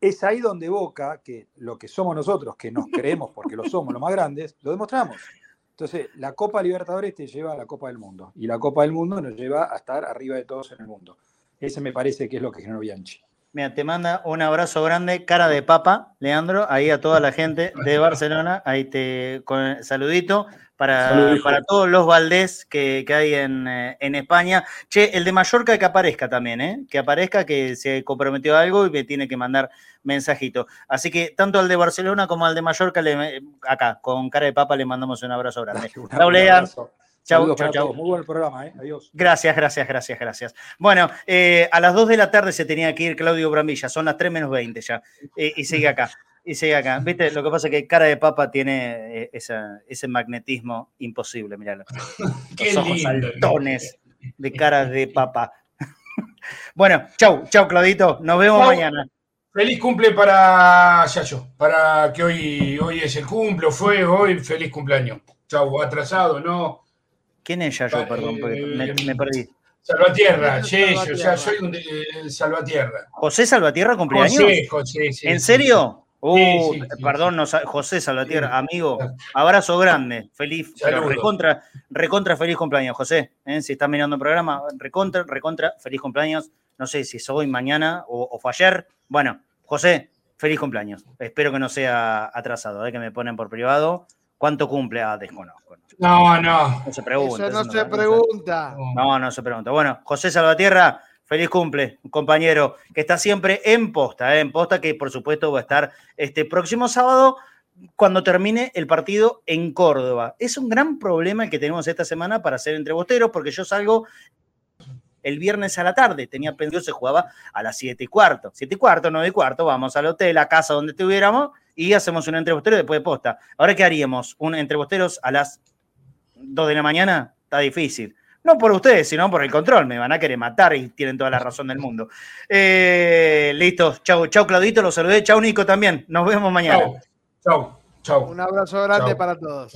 es ahí donde Boca, que lo que somos nosotros, que nos creemos porque lo somos los más grandes, lo demostramos. Entonces, la Copa Libertadores te lleva a la Copa del Mundo, y la Copa del Mundo nos lleva a estar arriba de todos en el mundo. Ese me parece que es lo que generó Bianchi. Mira, te manda un abrazo grande, cara de papa, Leandro, ahí a toda la gente de Barcelona, ahí te con saludito para, para todos los Valdés que, hay eh, en, España. Che, el de Mallorca que aparezca también, ¿eh? Que aparezca, que se comprometió a algo y me tiene que mandar mensajito. Así que tanto al de Barcelona como al de Mallorca, le, acá, con cara de papa, le mandamos un abrazo grande. Chau, chau, chau. Muy buen programa, ¿eh? Adiós. Gracias, gracias, gracias, gracias. Bueno, eh, a las 2 de la tarde se tenía que ir Claudio Brambilla, son las 3 menos 20 ya, eh, y sigue acá. Y sigue acá. ¿Viste? Lo que pasa es que cara de papa tiene eh, ese magnetismo imposible, miralo. Los ojos saltones de cara de papa. bueno, chau, chau, Claudito. Nos vemos mañana. Feliz cumple para Yayo, para que hoy, hoy es el cumple, fue hoy, feliz cumpleaños. Chau, atrasado, ¿no? ¿Quién es Yayo? Perdón, porque me, perdí. Salvatierra, sí, o sea, soy un eh, Salvatierra. ¿José Salvatierra cumpleaños? José, José, sí. ¿En serio? Uh, perdón, José Salvatierra, amigo, abrazo grande, feliz, recontra, recontra feliz cumpleaños, José. ¿eh? Si estás mirando el programa, recontra, recontra, feliz cumpleaños. No sé si es hoy, mañana o, fue ayer. Bueno, José, feliz cumpleaños. Espero que no sea atrasado, ¿eh? que me ponen por privado. ¿Cuánto cumple? Ah, desconozco. No, no. No se pregunta. Eso no se pregunta. No, no se pregunta. Bueno, José Salvatierra, feliz cumple, compañero, que está siempre en posta, ¿eh? en posta que por supuesto va a estar este próximo sábado cuando termine el partido en Córdoba. Es un gran problema el que tenemos esta semana para hacer entrebosteros, porque yo salgo el viernes a la tarde. Tenía pendiente, se jugaba a las 7 y cuarto. 7 y cuarto, 9 y cuarto, vamos al hotel, a casa donde estuviéramos y hacemos un entrebostero después de posta. Ahora, ¿qué haríamos? ¿Un entrebosteros a las 2 de la mañana? Está difícil. No por ustedes, sino por el control. Me van a querer matar y tienen toda la razón del mundo. Eh, listo. Chau, chau, Claudito. Los saludé. Chau, Nico, también. Nos vemos mañana. Chau. Chau. Un abrazo grande para todos.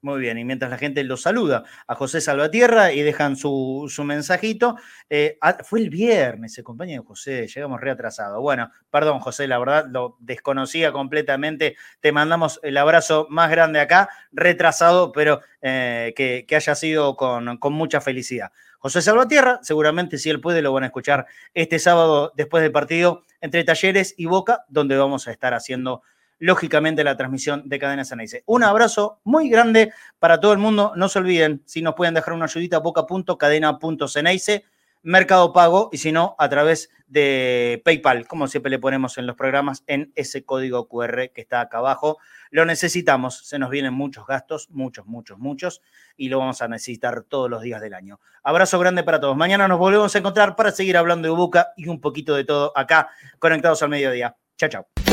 Muy bien, y mientras la gente los saluda a José Salvatierra y dejan su, mensajito, eh, ah, fue el viernes, se acompaña de José, llegamos reatrasados. Bueno, perdón José, la verdad lo desconocía completamente. Te mandamos el abrazo más grande acá, retrasado, pero eh, que, haya sido con, con mucha felicidad. José Salvatierra, seguramente si él puede lo van a escuchar este sábado después del partido entre Talleres y Boca, donde vamos a estar haciendo lógicamente la transmisión de Cadena Ceneice. Un abrazo muy grande para todo el mundo. No se olviden, si nos pueden dejar una ayudita, boca.cadena.ceneice, Mercado Pago, y si no, a través de PayPal, como siempre le ponemos en los programas, en ese código QR que está acá abajo. Lo necesitamos, se nos vienen muchos gastos, muchos, muchos, muchos, y lo vamos a necesitar todos los días del año. Abrazo grande para todos. Mañana nos volvemos a encontrar para seguir hablando de Boca y un poquito de todo acá, conectados al mediodía. Chao, chao.